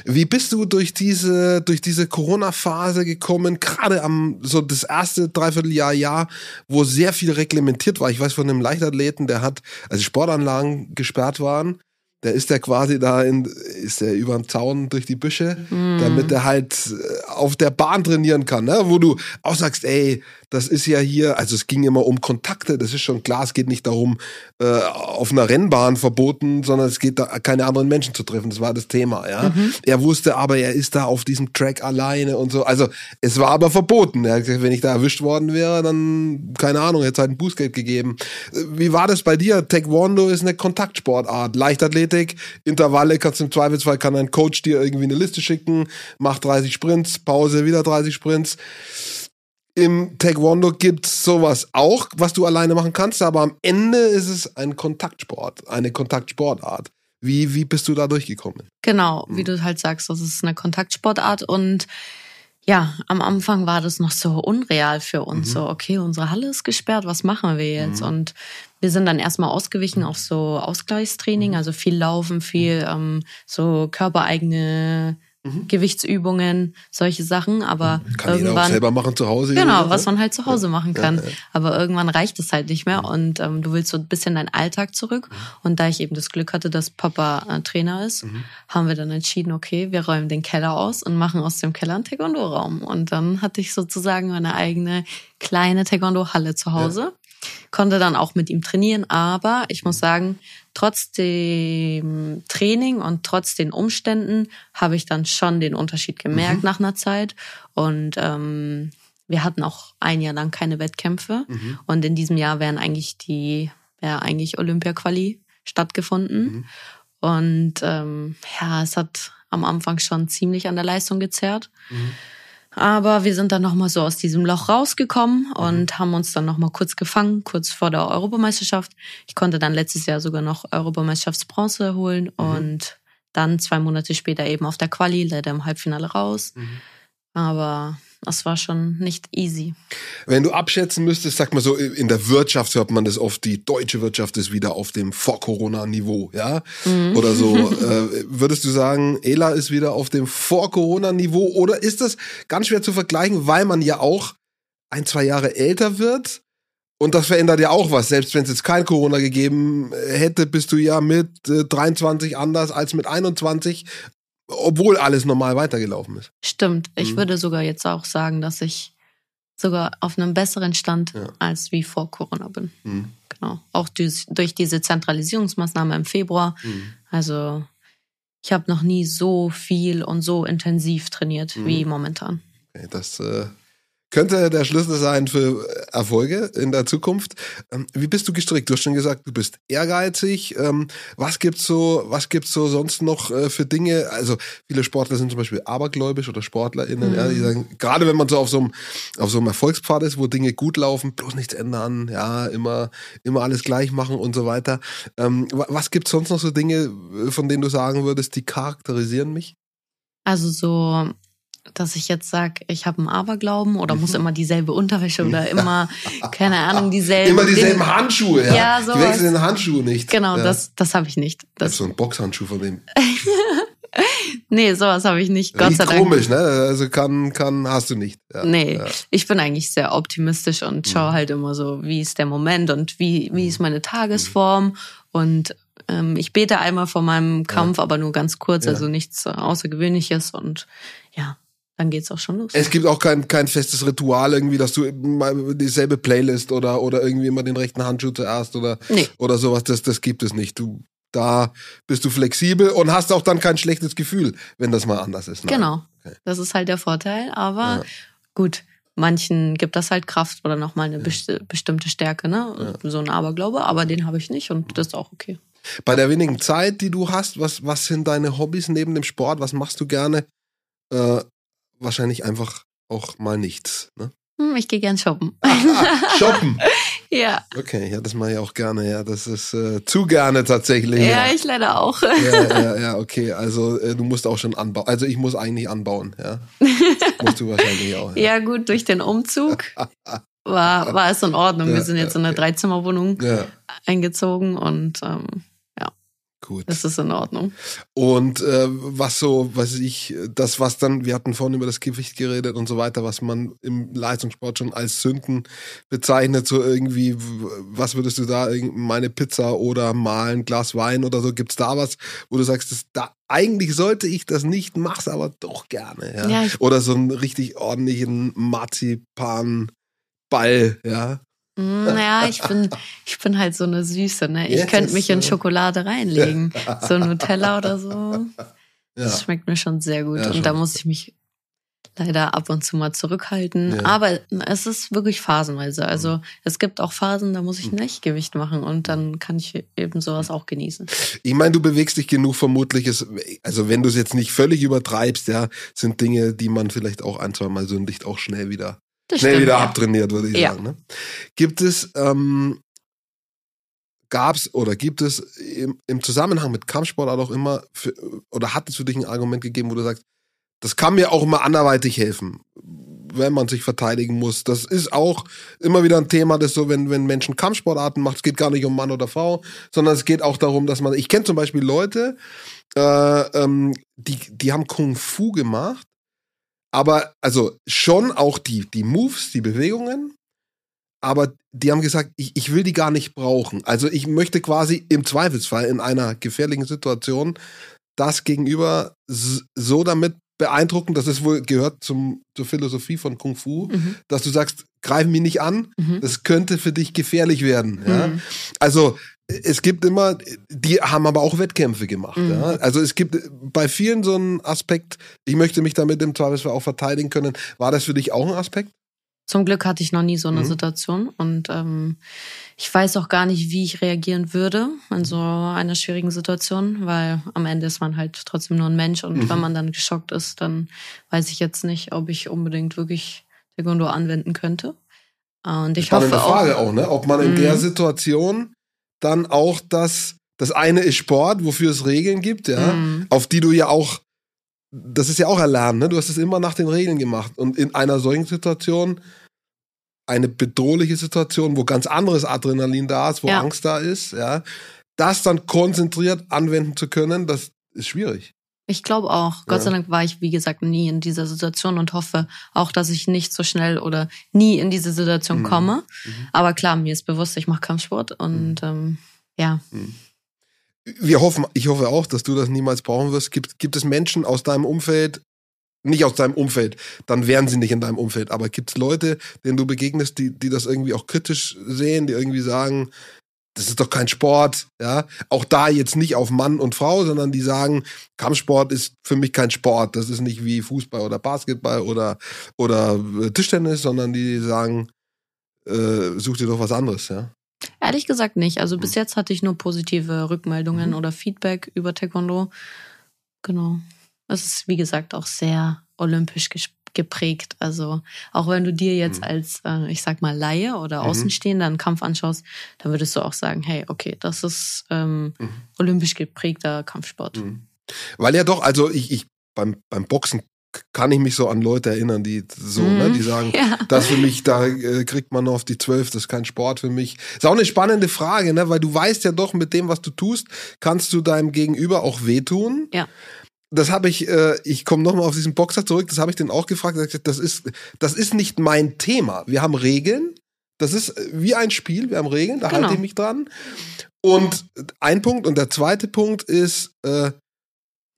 Wie bist du durch diese, durch diese Corona-Phase gekommen? Gerade am, so das erste Dreivierteljahr, Jahr, wo sehr viel reglementiert war. Ich weiß von einem Leichtathleten, der hat, also Sportanlagen gesperrt waren, der ist ja quasi da in, ist der über den Zaun durch die Büsche, mm. damit er halt äh, auf der Bahn trainieren kann, ne? wo du auch sagst, ey, das ist ja hier, also es ging immer um Kontakte, das ist schon klar, es geht nicht darum, äh, auf einer Rennbahn verboten, sondern es geht da, keine anderen Menschen zu treffen, das war das Thema, ja. Mhm. Er wusste aber, er ist da auf diesem Track alleine und so, also es war aber verboten. Er gesagt, wenn ich da erwischt worden wäre, dann, keine Ahnung, hätte es halt ein Bußgeld gegeben. Wie war das bei dir? Taekwondo ist eine Kontaktsportart, Leichtathletik, Intervalle kannst du im Zweifelsfall, kann ein Coach dir irgendwie eine Liste schicken, mach 30 Sprints, Pause, wieder 30 Sprints. Im Taekwondo gibt's sowas auch, was du alleine machen kannst, aber am Ende ist es ein Kontaktsport, eine Kontaktsportart. Wie, wie bist du da durchgekommen? Genau, wie hm. du halt sagst, das ist eine Kontaktsportart und ja, am Anfang war das noch so unreal für uns. Mhm. So, okay, unsere Halle ist gesperrt, was machen wir jetzt? Mhm. Und wir sind dann erstmal ausgewichen auf so Ausgleichstraining, mhm. also viel Laufen, viel ähm, so körpereigene Mhm. Gewichtsübungen, solche Sachen, aber kann irgendwann auch selber machen zu Hause. Genau, was man halt zu Hause machen kann. Ja, ja. Aber irgendwann reicht es halt nicht mehr mhm. und ähm, du willst so ein bisschen deinen Alltag zurück. Mhm. Und da ich eben das Glück hatte, dass Papa äh, Trainer ist, mhm. haben wir dann entschieden, okay, wir räumen den Keller aus und machen aus dem Keller einen Taekwondo-Raum. Und dann hatte ich sozusagen meine eigene kleine Taekwondo-Halle zu Hause. Konnte dann auch mit ihm trainieren. Aber ich muss sagen, trotz dem Training und trotz den Umständen habe ich dann schon den Unterschied gemerkt mhm. nach einer Zeit. Und ähm, wir hatten auch ein Jahr lang keine Wettkämpfe. Mhm. Und in diesem Jahr wären eigentlich die, ja, eigentlich Olympia-Quali stattgefunden. Mhm. Und ähm, ja, es hat am Anfang schon ziemlich an der Leistung gezerrt. Mhm. Aber wir sind dann nochmal so aus diesem Loch rausgekommen und haben uns dann nochmal kurz gefangen, kurz vor der Europameisterschaft. Ich konnte dann letztes Jahr sogar noch Europameisterschaftsbronze holen und dann zwei Monate später eben auf der Quali, leider im Halbfinale raus. Aber das war schon nicht easy. Wenn du abschätzen müsstest, sag mal so, in der Wirtschaft hört man das oft, die deutsche Wirtschaft ist wieder auf dem Vor-Corona-Niveau, ja? Oder so. Äh, würdest du sagen, Ela ist wieder auf dem Vor-Corona-Niveau? Oder ist das ganz schwer zu vergleichen, weil man ja auch ein, zwei Jahre älter wird? Und das verändert ja auch was. Selbst wenn es jetzt kein Corona gegeben hätte, bist du ja mit äh, 23 anders als mit 21, obwohl alles normal weitergelaufen ist. Stimmt. Ich Mhm. würde sogar jetzt auch sagen, dass ich sogar auf einem besseren Stand Ja. als wie vor Corona bin. Mhm. Genau. Auch durch, durch diese Zentralisierungsmaßnahme im Februar. Mhm. Also ich habe noch nie so viel und so intensiv trainiert Mhm. wie momentan. Okay, das äh, könnte der Schlüssel sein für Erfolge in der Zukunft. Ähm, wie bist du gestrickt? Du hast schon gesagt, du bist ehrgeizig. Ähm, was gibt's so, was gibt's so sonst noch äh, für Dinge? Also viele Sportler sind zum Beispiel abergläubisch oder SportlerInnen, Mhm. ja, die sagen, gerade wenn man so auf so einem, auf so einem Erfolgspfad ist, wo Dinge gut laufen, bloß nichts ändern, ja, immer, immer alles gleich machen und so weiter. Ähm, wa- was gibt's sonst noch so Dinge, äh, von denen du sagen würdest, die charakterisieren mich? Also so, dass ich jetzt sage, ich habe einen Aberglauben oder muss immer dieselbe Unterwäsche oder immer, keine Ahnung, dieselben. Mhm. Immer dieselben Dinge. Handschuhe, ja. Ja, die sowas. wechseln den Handschuh nicht. Genau, ja. das, das habe ich nicht. Ich Das, so einen Boxhandschuh von dem. nee, sowas habe ich nicht. Gott Riecht sei Dank. komisch, ne? Also kann, kann, hast du nicht. Ja. Nee, Ja. ich bin eigentlich sehr optimistisch und schaue halt immer so, wie ist der Moment und wie, wie ist meine Tagesform. Und ähm, ich bete einmal vor meinem Kampf, aber nur ganz kurz, Ja. also nichts Außergewöhnliches. Und ja, dann geht's auch schon los. Es gibt auch kein, kein festes Ritual irgendwie, dass du dieselbe Playlist oder, oder irgendwie immer den rechten Handschuh zuerst oder, Nee. oder sowas. Das, das gibt es nicht. Du, da bist du flexibel und hast auch dann kein schlechtes Gefühl, wenn das mal anders ist. Nein. Genau. Okay. Das ist halt der Vorteil. Aber Ja. gut, manchen gibt das halt Kraft oder nochmal eine besti bestimmte Stärke, ne? So ein Aberglaube, aber den habe ich nicht und das ist auch okay. Bei der wenigen Zeit, die du hast, was, was sind deine Hobbys neben dem Sport? Was machst du gerne? Äh, wahrscheinlich einfach auch mal nichts. Ne? Hm, ich gehe gern shoppen. Ah, shoppen. ja. Okay, ja, das mache ich auch gerne. Ja, das ist äh, zu gerne tatsächlich. ja, ich leider auch. ja, ja, ja, okay. Also äh, du musst auch schon anbauen. Also ich muss eigentlich anbauen, ja. Musst du wahrscheinlich auch. Ja, gut, durch den Umzug war, war es in Ordnung. Ja, Wir sind jetzt in eine Dreizimmerwohnung ja eingezogen und ähm, gut. es ist in Ordnung. Und äh, was so, weiß ich, das, was dann, wir hatten vorhin über das Gewicht geredet und so weiter, was man im Leistungssport schon als Sünden bezeichnet, so irgendwie, was würdest du da, meine Pizza oder mal ein Glas Wein oder so, gibt's da was, wo du sagst, das, da, eigentlich sollte ich das nicht, mach's aber doch gerne, ja. Ja, oder so einen richtig ordentlichen Marzipan-Ball, ja. Mm, Naja, ich bin, ich bin halt so eine Süße, ne? Ich Ja, könnte mich in Schokolade reinlegen. So Nutella oder so. Ja. Das schmeckt mir schon sehr gut. Ja, und da muss ich mich leider ab und zu mal zurückhalten. Ja. Aber es ist wirklich phasenweise. Also Mhm. es gibt auch Phasen, da muss ich nicht Gewicht machen und dann kann ich eben sowas auch genießen. Ich meine, du bewegst dich genug vermutlich. Also wenn du es jetzt nicht völlig übertreibst, ja, sind Dinge, die man vielleicht auch ein, zwei Mal sündigt, auch schnell wieder, Das schnell stimmt, wieder ja. abtrainiert, würde ich Ja. sagen. Ne? Gibt es, ähm, gab's oder gibt es im, im Zusammenhang mit Kampfsport auch immer, für, oder hat es für dich ein Argument gegeben, wo du sagst, das kann mir auch immer anderweitig helfen, wenn man sich verteidigen muss. Das ist auch immer wieder ein Thema, das so, wenn, wenn Menschen Kampfsportarten machen, es geht gar nicht um Mann oder Frau, sondern es geht auch darum, dass man, ich kenne zum Beispiel Leute, äh, ähm, die, die haben Kung Fu gemacht, aber also schon auch die, die Moves, die Bewegungen, aber die haben gesagt, ich, ich will die gar nicht brauchen. Also ich möchte quasi im Zweifelsfall in einer gefährlichen Situation das Gegenüber so damit beeindrucken, das ist wohl gehört zum, zur Philosophie von Kung Fu, Mhm. dass du sagst, greif mich nicht an, Mhm. das könnte für dich gefährlich werden. Ja? Mhm. Also es gibt immer, die haben aber auch Wettkämpfe gemacht. Mhm. Ja? Also es gibt bei vielen so einen Aspekt, ich möchte mich damit im Zweifelsfall auch verteidigen können. War das für dich auch ein Aspekt? Zum Glück hatte ich noch nie so eine Mhm. Situation und ähm, ich weiß auch gar nicht, wie ich reagieren würde in so einer schwierigen Situation, weil am Ende ist man halt trotzdem nur ein Mensch und Mhm. wenn man dann geschockt ist, dann weiß ich jetzt nicht, ob ich unbedingt wirklich Taekwondo anwenden könnte. Und ich Spannende hoffe auch, Frage auch, ne? Ob man in Mhm. der Situation dann auch das, das eine ist Sport, wofür es Regeln gibt, ja, Mhm. auf die du ja auch, das ist ja auch erlernen, ne? Du hast es immer nach den Regeln gemacht. Und in einer solchen Situation, eine bedrohliche Situation, wo ganz anderes Adrenalin da ist, wo Ja. Angst da ist, ja, das dann konzentriert anwenden zu können, das ist schwierig. Ich glaube auch. Gott Ja. sei Dank war ich, wie gesagt, nie in dieser Situation und hoffe auch, dass ich nicht so schnell oder nie in diese Situation Mhm. komme. Mhm. Aber klar, mir ist bewusst, ich mache Kampfsport und ähm, ja. Wir hoffen, ich hoffe auch, dass du das niemals brauchen wirst. Gibt, gibt es Menschen aus deinem Umfeld, nicht aus deinem Umfeld, dann wären sie nicht in deinem Umfeld, aber gibt es Leute, denen du begegnest, die, die das irgendwie auch kritisch sehen, die irgendwie sagen, das ist doch kein Sport, ja. Auch da jetzt nicht auf Mann und Frau, sondern die sagen, Kampfsport ist für mich kein Sport. Das ist nicht wie Fußball oder Basketball oder, oder äh, Tischtennis, sondern die sagen, äh, such dir doch was anderes, ja. Ehrlich gesagt nicht. Also bis Mhm. jetzt hatte ich nur positive Rückmeldungen Mhm. oder Feedback über Taekwondo. Genau. Es ist, wie gesagt, auch sehr olympisch ges- geprägt. Also auch wenn du dir jetzt Mhm. als, äh, ich sag mal, Laie oder Mhm. Außenstehender einen Kampf anschaust, dann würdest du auch sagen, hey, okay, das ist ähm, Mhm. olympisch geprägter Kampfsport. Mhm. Weil ja doch, also ich, ich beim, beim Boxen kann ich mich so an Leute erinnern, die so, Mhm. ne, die sagen, Ja. das für mich, da äh, kriegt man auf die zwölf, das ist kein Sport für mich. Ist auch eine spannende Frage, ne, weil du weißt ja doch, mit dem, was du tust, kannst du deinem Gegenüber auch wehtun. Ja. Das habe ich, äh, ich komme nochmal auf diesen Boxer zurück, das habe ich den auch gefragt, das ist, das ist nicht mein Thema. Wir haben Regeln, das ist äh, wie ein Spiel, wir haben Regeln, da Genau. halte ich mich dran. Und ein Punkt und der zweite Punkt ist, äh,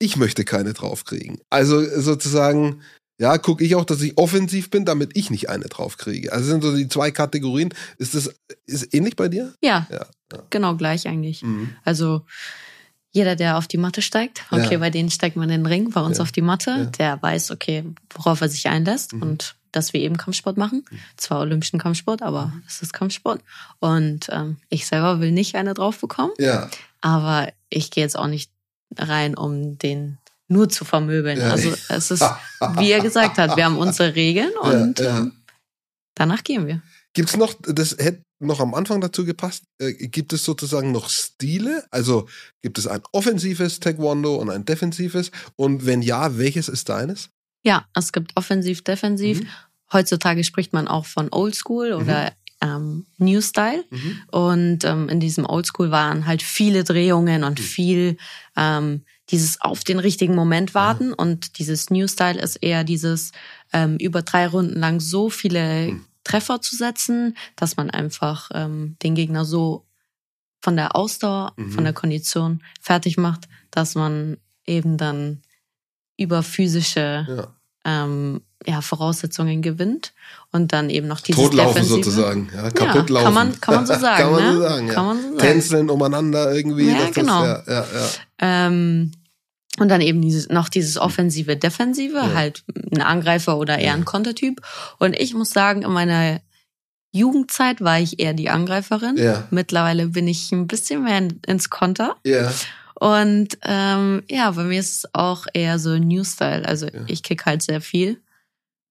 ich möchte keine draufkriegen. Also sozusagen, ja, gucke ich auch, dass ich offensiv bin, damit ich nicht eine draufkriege. Also sind so die zwei Kategorien. Ist das ist ähnlich bei dir? Ja, Ja, ja. genau gleich eigentlich. Mhm. Also jeder, der auf die Matte steigt, okay, Ja. bei denen steigt man in den Ring, bei uns Ja. auf die Matte, Ja. der weiß, okay, worauf er sich einlässt Mhm. und dass wir eben Kampfsport machen. Zwar olympischen Kampfsport, aber Mhm. es ist Kampfsport. Und ähm, ich selber will nicht eine drauf bekommen, Ja. aber ich gehe jetzt auch nicht rein, um den nur zu vermöbeln. Also es ist, wie er gesagt hat, wir haben unsere Regeln und ähm, danach gehen wir. Gibt's noch, das hätte noch am Anfang dazu gepasst, äh, gibt es sozusagen noch Stile? Also gibt es ein offensives Taekwondo und ein defensives? Und wenn ja, welches ist deines? Ja, es gibt offensiv, defensiv. Mhm. Heutzutage spricht man auch von Oldschool oder ähm, New Style. Mhm. Und ähm, in diesem Oldschool waren halt viele Drehungen und Mhm. viel ähm, dieses auf den richtigen Moment warten. Und dieses New Style ist eher dieses ähm, über drei Runden lang so viele Mhm. Treffer zu setzen, dass man einfach ähm, den Gegner so von der Ausdauer, Mhm. von der Kondition fertig macht, dass man eben dann über physische Ja. ähm, ja, Voraussetzungen gewinnt und dann eben noch dieses Totlaufen Defensive. sozusagen. Ja, kaputt Ja, laufen. kann man- kann man so sagen, kann man ne? so sagen, ja. Kann man so sagen. Tänzeln umeinander irgendwie. Ja, das, genau. Ja. Ähm, und dann eben dieses, noch dieses offensive, defensive, Ja. halt ein Angreifer oder eher ein Kontertyp. Und ich muss sagen, in meiner Jugendzeit war ich eher die Angreiferin. Ja. Mittlerweile bin ich ein bisschen mehr in- ins Konter. Ja. Und ähm, ja, bei mir ist es auch eher so New Style. Also Ja. ich kick halt sehr viel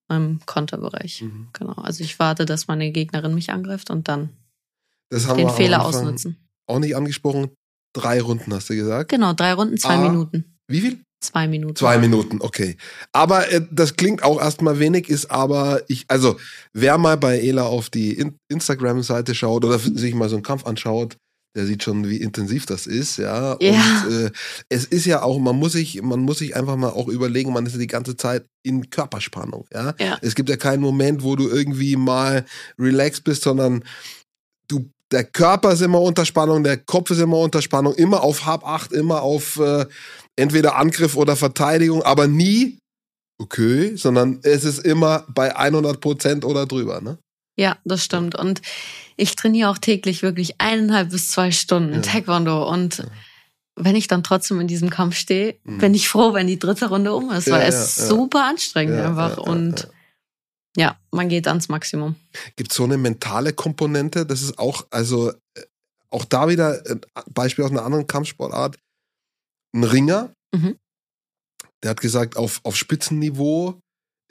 im Konterbereich. Mhm. Genau. Also ich warte, dass meine Gegnerin mich angreift und dann den Fehler ausnutzen. Auch nicht angesprochen. Drei Runden hast du gesagt. Genau, drei Runden, zwei Ah. Minuten. Wie viel? Zwei Minuten. Zwei Minuten, okay. Aber äh, das klingt auch erstmal wenig, ist aber ich, also wer mal bei Ela auf die In Instagram-Seite schaut oder sich mal so einen Kampf anschaut, der sieht schon, wie intensiv das ist, ja. Ja. Und äh, es ist ja auch, man muss sich, man muss sich einfach mal auch überlegen, man ist ja die ganze Zeit in Körperspannung, ja. Ja. Es gibt ja keinen Moment, wo du irgendwie mal relaxed bist, sondern der Körper ist immer unter Spannung, der Kopf ist immer unter Spannung, immer auf Hab 8, immer auf äh, entweder Angriff oder Verteidigung, aber nie okay, sondern es ist immer bei 100 Prozent oder drüber, ne? Ja, das stimmt. Und ich trainiere auch täglich wirklich eineinhalb bis zwei Stunden Ja. Taekwondo. Und Ja. wenn ich dann trotzdem in diesem Kampf stehe, Mhm. bin ich froh, wenn die dritte Runde um ist, Ja, weil es super anstrengend einfach. und ja. man geht ans Maximum. Gibt es so eine mentale Komponente? Das ist auch, also äh, auch da wieder ein Beispiel aus einer anderen Kampfsportart. Ein Ringer, Mhm. der hat gesagt, auf, auf Spitzenniveau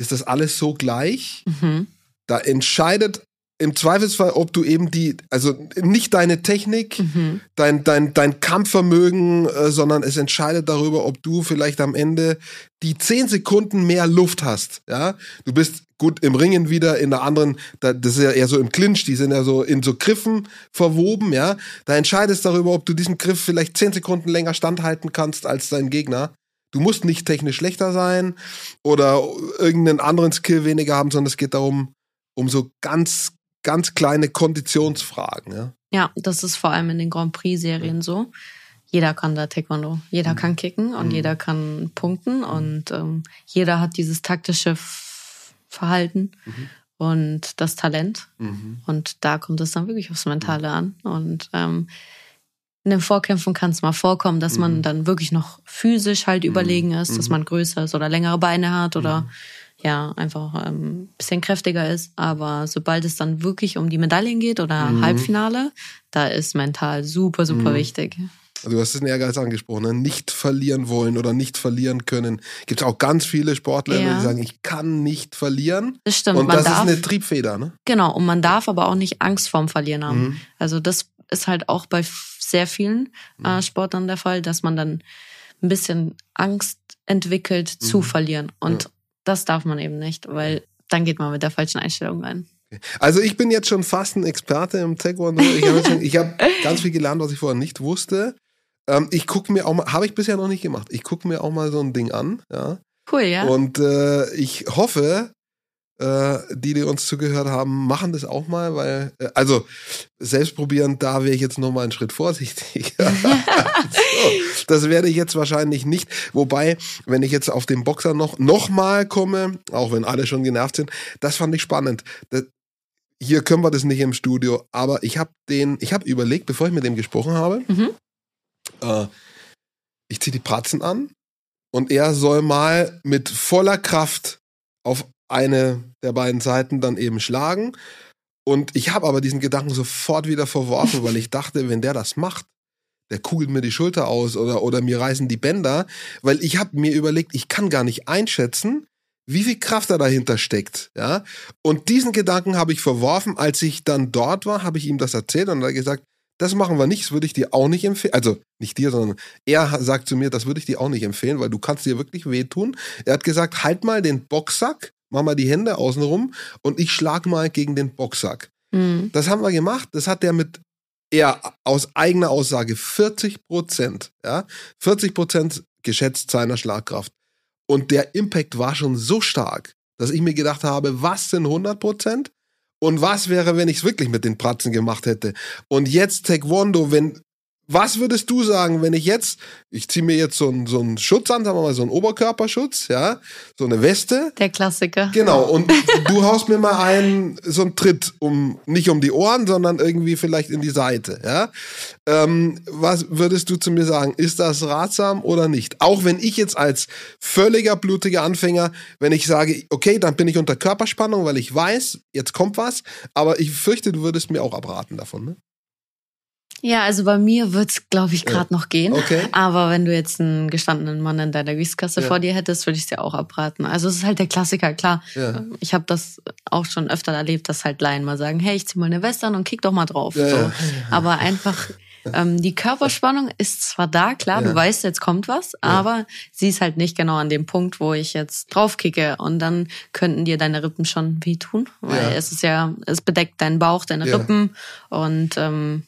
ist das alles so gleich. Mhm. Da entscheidet im Zweifelsfall, ob du eben die, also nicht deine Technik, Mhm. dein, dein, dein Kampfvermögen, äh, sondern es entscheidet darüber, ob du vielleicht am Ende die zehn Sekunden mehr Luft hast. Ja, du bist gut im Ringen wieder in der anderen, da, das ist ja eher so im Clinch, die sind ja so in so Griffen verwoben. Ja, da entscheidest darüber, ob du diesen Griff vielleicht zehn Sekunden länger standhalten kannst als dein Gegner. Du musst nicht technisch schlechter sein oder irgendeinen anderen Skill weniger haben, sondern es geht darum, um so ganz, ganz kleine Konditionsfragen. Ja. Ja, das ist vor allem in den Grand Prix-Serien so. Jeder kann da Taekwondo. Jeder kann kicken und Mhm. jeder kann punkten und ähm, jeder hat dieses taktische Verhalten Mhm. und das Talent. Und da kommt es dann wirklich aufs Mentale an. Und ähm, in den Vorkämpfen kann es mal vorkommen, dass man Mhm. dann wirklich noch physisch halt überlegen ist, dass Mhm. man größer ist oder längere Beine hat oder ja, einfach ähm, bisschen kräftiger ist. Aber sobald es dann wirklich um die Medaillen geht oder Mhm. Halbfinale, da ist mental super, super Mhm. wichtig. Also du hast den Ehrgeiz angesprochen, ne? nicht verlieren wollen oder nicht verlieren können. Gibt es auch ganz viele Sportler, Ja. die sagen, ich kann nicht verlieren. Das stimmt. Und das darf, ist eine Triebfeder, ne? genau, und man darf aber auch nicht Angst vorm Verlieren haben. Mhm. Also das ist halt auch bei sehr vielen äh, Sportlern der Fall, dass man dann ein bisschen Angst entwickelt zu Mhm. verlieren. Und das darf man eben nicht, weil dann geht man mit der falschen Einstellung rein. Also ich bin jetzt schon fast ein Experte im Taekwondo. Ich habe hab ganz viel gelernt, was ich vorher nicht wusste. Ähm, ich gucke mir auch mal, habe ich bisher noch nicht gemacht. Ich gucke mir auch mal so ein Ding an, ja. Cool, ja? Und äh, ich hoffe, äh, die, die uns zugehört haben, machen das auch mal, weil, äh, also selbst probieren, da wäre ich jetzt noch mal einen Schritt vorsichtig. so, das werde ich jetzt wahrscheinlich nicht. Wobei, wenn ich jetzt auf den Boxer noch, noch mal komme, auch wenn alle schon genervt sind, das fand ich spannend. Das, hier können wir das nicht im Studio, aber ich habe den, ich habe überlegt, bevor ich mit dem gesprochen habe, Mhm. Äh, ich ziehe die Pratzen an und er soll mal mit voller Kraft auf eine der beiden Seiten dann eben schlagen. Und ich habe aber diesen Gedanken sofort wieder verworfen, weil ich dachte, wenn der das macht, der kugelt mir die Schulter aus oder, oder mir reißen die Bänder, weil ich habe mir überlegt, ich kann gar nicht einschätzen, wie viel Kraft da dahinter steckt, ja. Und diesen Gedanken habe ich verworfen, als ich dann dort war, habe ich ihm das erzählt und er hat gesagt, das machen wir nicht, das würde ich dir auch nicht empfehlen. Also nicht dir, sondern er sagt zu mir, das würde ich dir auch nicht empfehlen, weil du kannst dir wirklich wehtun. Er hat gesagt, halt mal den Boxsack, mach mal die Hände außenrum und ich schlag mal gegen den Boxsack. Mhm. Das haben wir gemacht. Das hat er mit er aus eigener Aussage 40 Prozent, ja, 40 Prozent geschätzt seiner Schlagkraft. Und der Impact war schon so stark, dass ich mir gedacht habe, was sind 100 Prozent? Und was wäre, wenn ich es wirklich mit den Pratzen gemacht hätte? Und jetzt Taekwondo, wenn, was würdest du sagen, wenn ich jetzt, ich ziehe mir jetzt so einen, so einen Schutz an, sagen wir mal so einen Oberkörperschutz, ja, so eine Weste, Der Klassiker. Genau, und du haust mir mal einen, so einen Tritt um, nicht um die Ohren, sondern irgendwie vielleicht in die Seite, ja. Ähm, was würdest du zu mir sagen? Ist das ratsam oder nicht? Auch wenn ich jetzt als völliger blutiger Anfänger, wenn ich sage, okay, dann bin ich unter Körperspannung, weil ich weiß, jetzt kommt was, aber ich fürchte, du würdest mir auch abraten davon, ne? Ja, also bei mir wird's, glaube ich, gerade noch gehen. Okay. Aber wenn du jetzt einen gestandenen Mann in deiner Gewichtsklasse Ja. vor dir hättest, würde ich dir auch abraten. Also es ist halt der Klassiker, klar. Ja. Ich habe das auch schon öfter erlebt, dass halt Laien mal sagen, hey, ich zieh mal eine Weste an und kick doch mal drauf. Ja, so. ja. Aber einfach, ähm, die Körperspannung ist zwar da, klar, Ja. du weißt, jetzt kommt was, aber sie ist halt nicht genau an dem Punkt, wo ich jetzt drauf kicke. Und dann könnten dir deine Rippen schon wehtun, weil Ja. es ist ja, es bedeckt deinen Bauch, deine Ja. Rippen und ähm,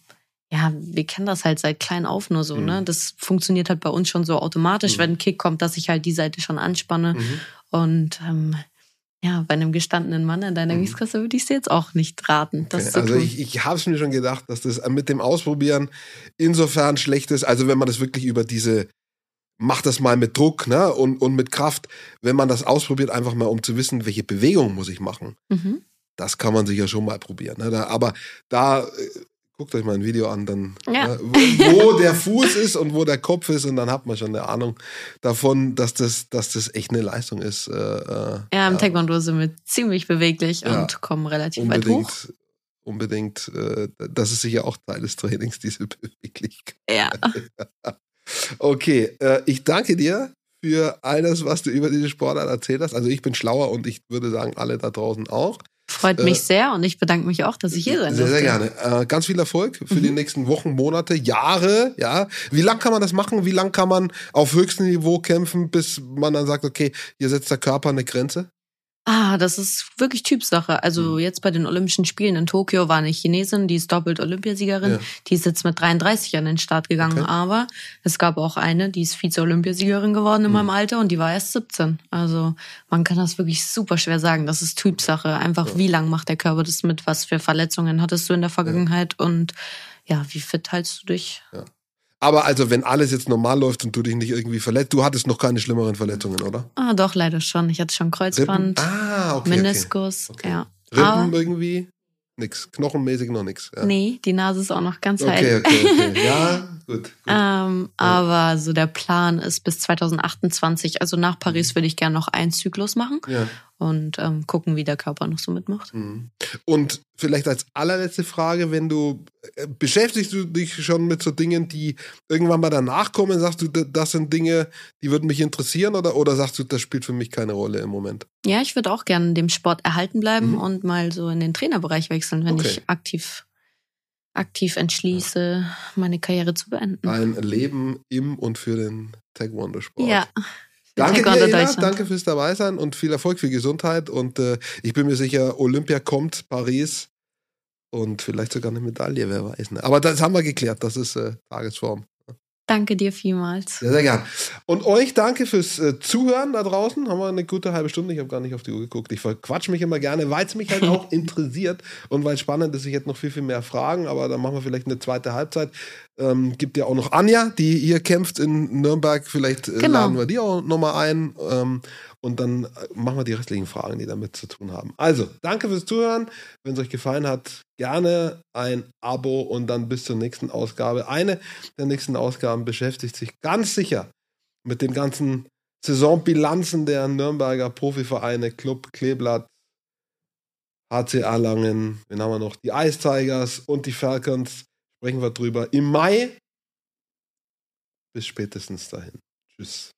ja, wir kennen das halt seit klein auf nur so, ne? Das funktioniert halt bei uns schon so automatisch, Mhm. wenn ein Kick kommt, dass ich halt die Seite schon anspanne. Mhm. Und ähm, ja, bei einem gestandenen Mann in deiner Mhm. Gewichtsklasse würde ich dir jetzt auch nicht raten, das Okay, also ich, ich habe es mir schon gedacht, dass das mit dem Ausprobieren insofern schlecht ist. Also wenn man das wirklich über diese, macht das mal mit Druck ne, und, und mit Kraft, wenn man das ausprobiert, einfach mal um zu wissen, welche Bewegung muss ich machen. mhm. Das kann man sicher schon mal probieren. Ne? Da, aber da äh, guckt euch mal ein Video an, dann Ja. äh, wo, der Fuß ist und wo der Kopf ist und dann hat man schon eine Ahnung davon, dass das, dass das echt eine Leistung ist. Äh, äh, Ja, im Taekwondo sind wir ziemlich beweglich Ja. und kommen relativ weit hoch. unbedingt, unbedingt. Äh, das ist sicher auch Teil des Trainings, diese Beweglichkeit. Ja, Okay, äh, ich danke dir für all das, was du über diese Sportart erzählt hast. Also ich bin schlauer und ich würde sagen, alle da draußen auch. Freut Äh, mich sehr und ich bedanke mich auch, dass ich hier sein Sehr, durfte. sehr gerne. Äh, ganz viel Erfolg für die Mhm. nächsten Wochen, Monate, Jahre. Ja, wie lang kann man das machen? Wie lang kann man auf höchstem Niveau kämpfen, bis man dann sagt, okay, hier setzt der Körper eine Grenze? Ah, das ist wirklich Typsache. Mhm. Also jetzt bei den Olympischen Spielen in Tokio war eine Chinesin, die ist doppelt Olympiasiegerin. Ja. Die ist jetzt mit 33 an den Start gegangen. Okay. Aber es gab auch eine, die ist Vize-Olympiasiegerin geworden in Mhm. meinem Alter und die war erst 17. Also man kann das wirklich super schwer sagen. Das ist Typsache. Einfach Ja. wie lang macht der Körper das mit? Was für Verletzungen hattest du in der Vergangenheit? Und ja, wie fit hältst du dich? Aber also, wenn alles jetzt normal läuft und du dich nicht irgendwie verletzt, du hattest noch keine schlimmeren Verletzungen, oder? Ah, doch, leider schon. Ich hatte schon Kreuzband, Ah, okay. Meniskus. Okay. Ja. Okay. Aber- Rippen irgendwie? Nix. Knochenmäßig noch nix. Ja. Nee, die Nase ist auch noch ganz Okay, heil. okay, okay. Ja, gut. gut. Ähm, aber so der Plan ist bis 2028, also nach Paris würde ich gerne noch einen Zyklus machen Ja. und ähm, gucken, wie der Körper noch so mitmacht. Mhm. Und vielleicht als allerletzte Frage, wenn du äh, beschäftigst du dich schon mit so Dingen, die irgendwann mal danach kommen, sagst du, das sind Dinge, die würden mich interessieren oder, oder sagst du, das spielt für mich keine Rolle im Moment? Ja, ich würde auch gerne dem Sport erhalten bleiben Mhm. und mal so in den Trainerbereich wechseln, wenn Okay. ich aktiv, aktiv entschließe, meine Karriere zu beenden. Ein Leben im und für den Taekwondo-Sport. Ja. Danke dir, Ela. Danke fürs dabei sein und viel Erfolg, viel Gesundheit. Und äh, ich bin mir sicher, Olympia kommt, Paris und vielleicht sogar eine Medaille, wer weiß. Ne? Aber das haben wir geklärt, das ist äh, Tagesform. Danke dir vielmals. Sehr, sehr gern. Und euch danke fürs äh, Zuhören da draußen. Haben wir eine gute halbe Stunde. Ich habe gar nicht auf die Uhr geguckt. Ich verquatsch mich immer gerne, weil es mich halt auch interessiert und weil es spannend ist. Ich hätte noch viel, viel mehr Fragen, aber dann machen wir vielleicht eine zweite Halbzeit. Ähm, gibt ja auch noch Anja, die hier kämpft in Nürnberg. Vielleicht äh, Genau. laden wir die auch nochmal ein. Ähm, und dann äh, machen wir die restlichen Fragen, die damit zu tun haben. Also, danke fürs Zuhören. Wenn es euch gefallen hat, gerne ein Abo und dann bis zur nächsten Ausgabe. Eine der nächsten Ausgaben beschäftigt sich ganz sicher mit den ganzen Saisonbilanzen der Nürnberger Profivereine, Club Kleeblatt, HC Erlangen, wen haben wir noch? Die Ice Tigers und die Falcons. Sprechen wir drüber im Mai. Bis spätestens dahin. Tschüss.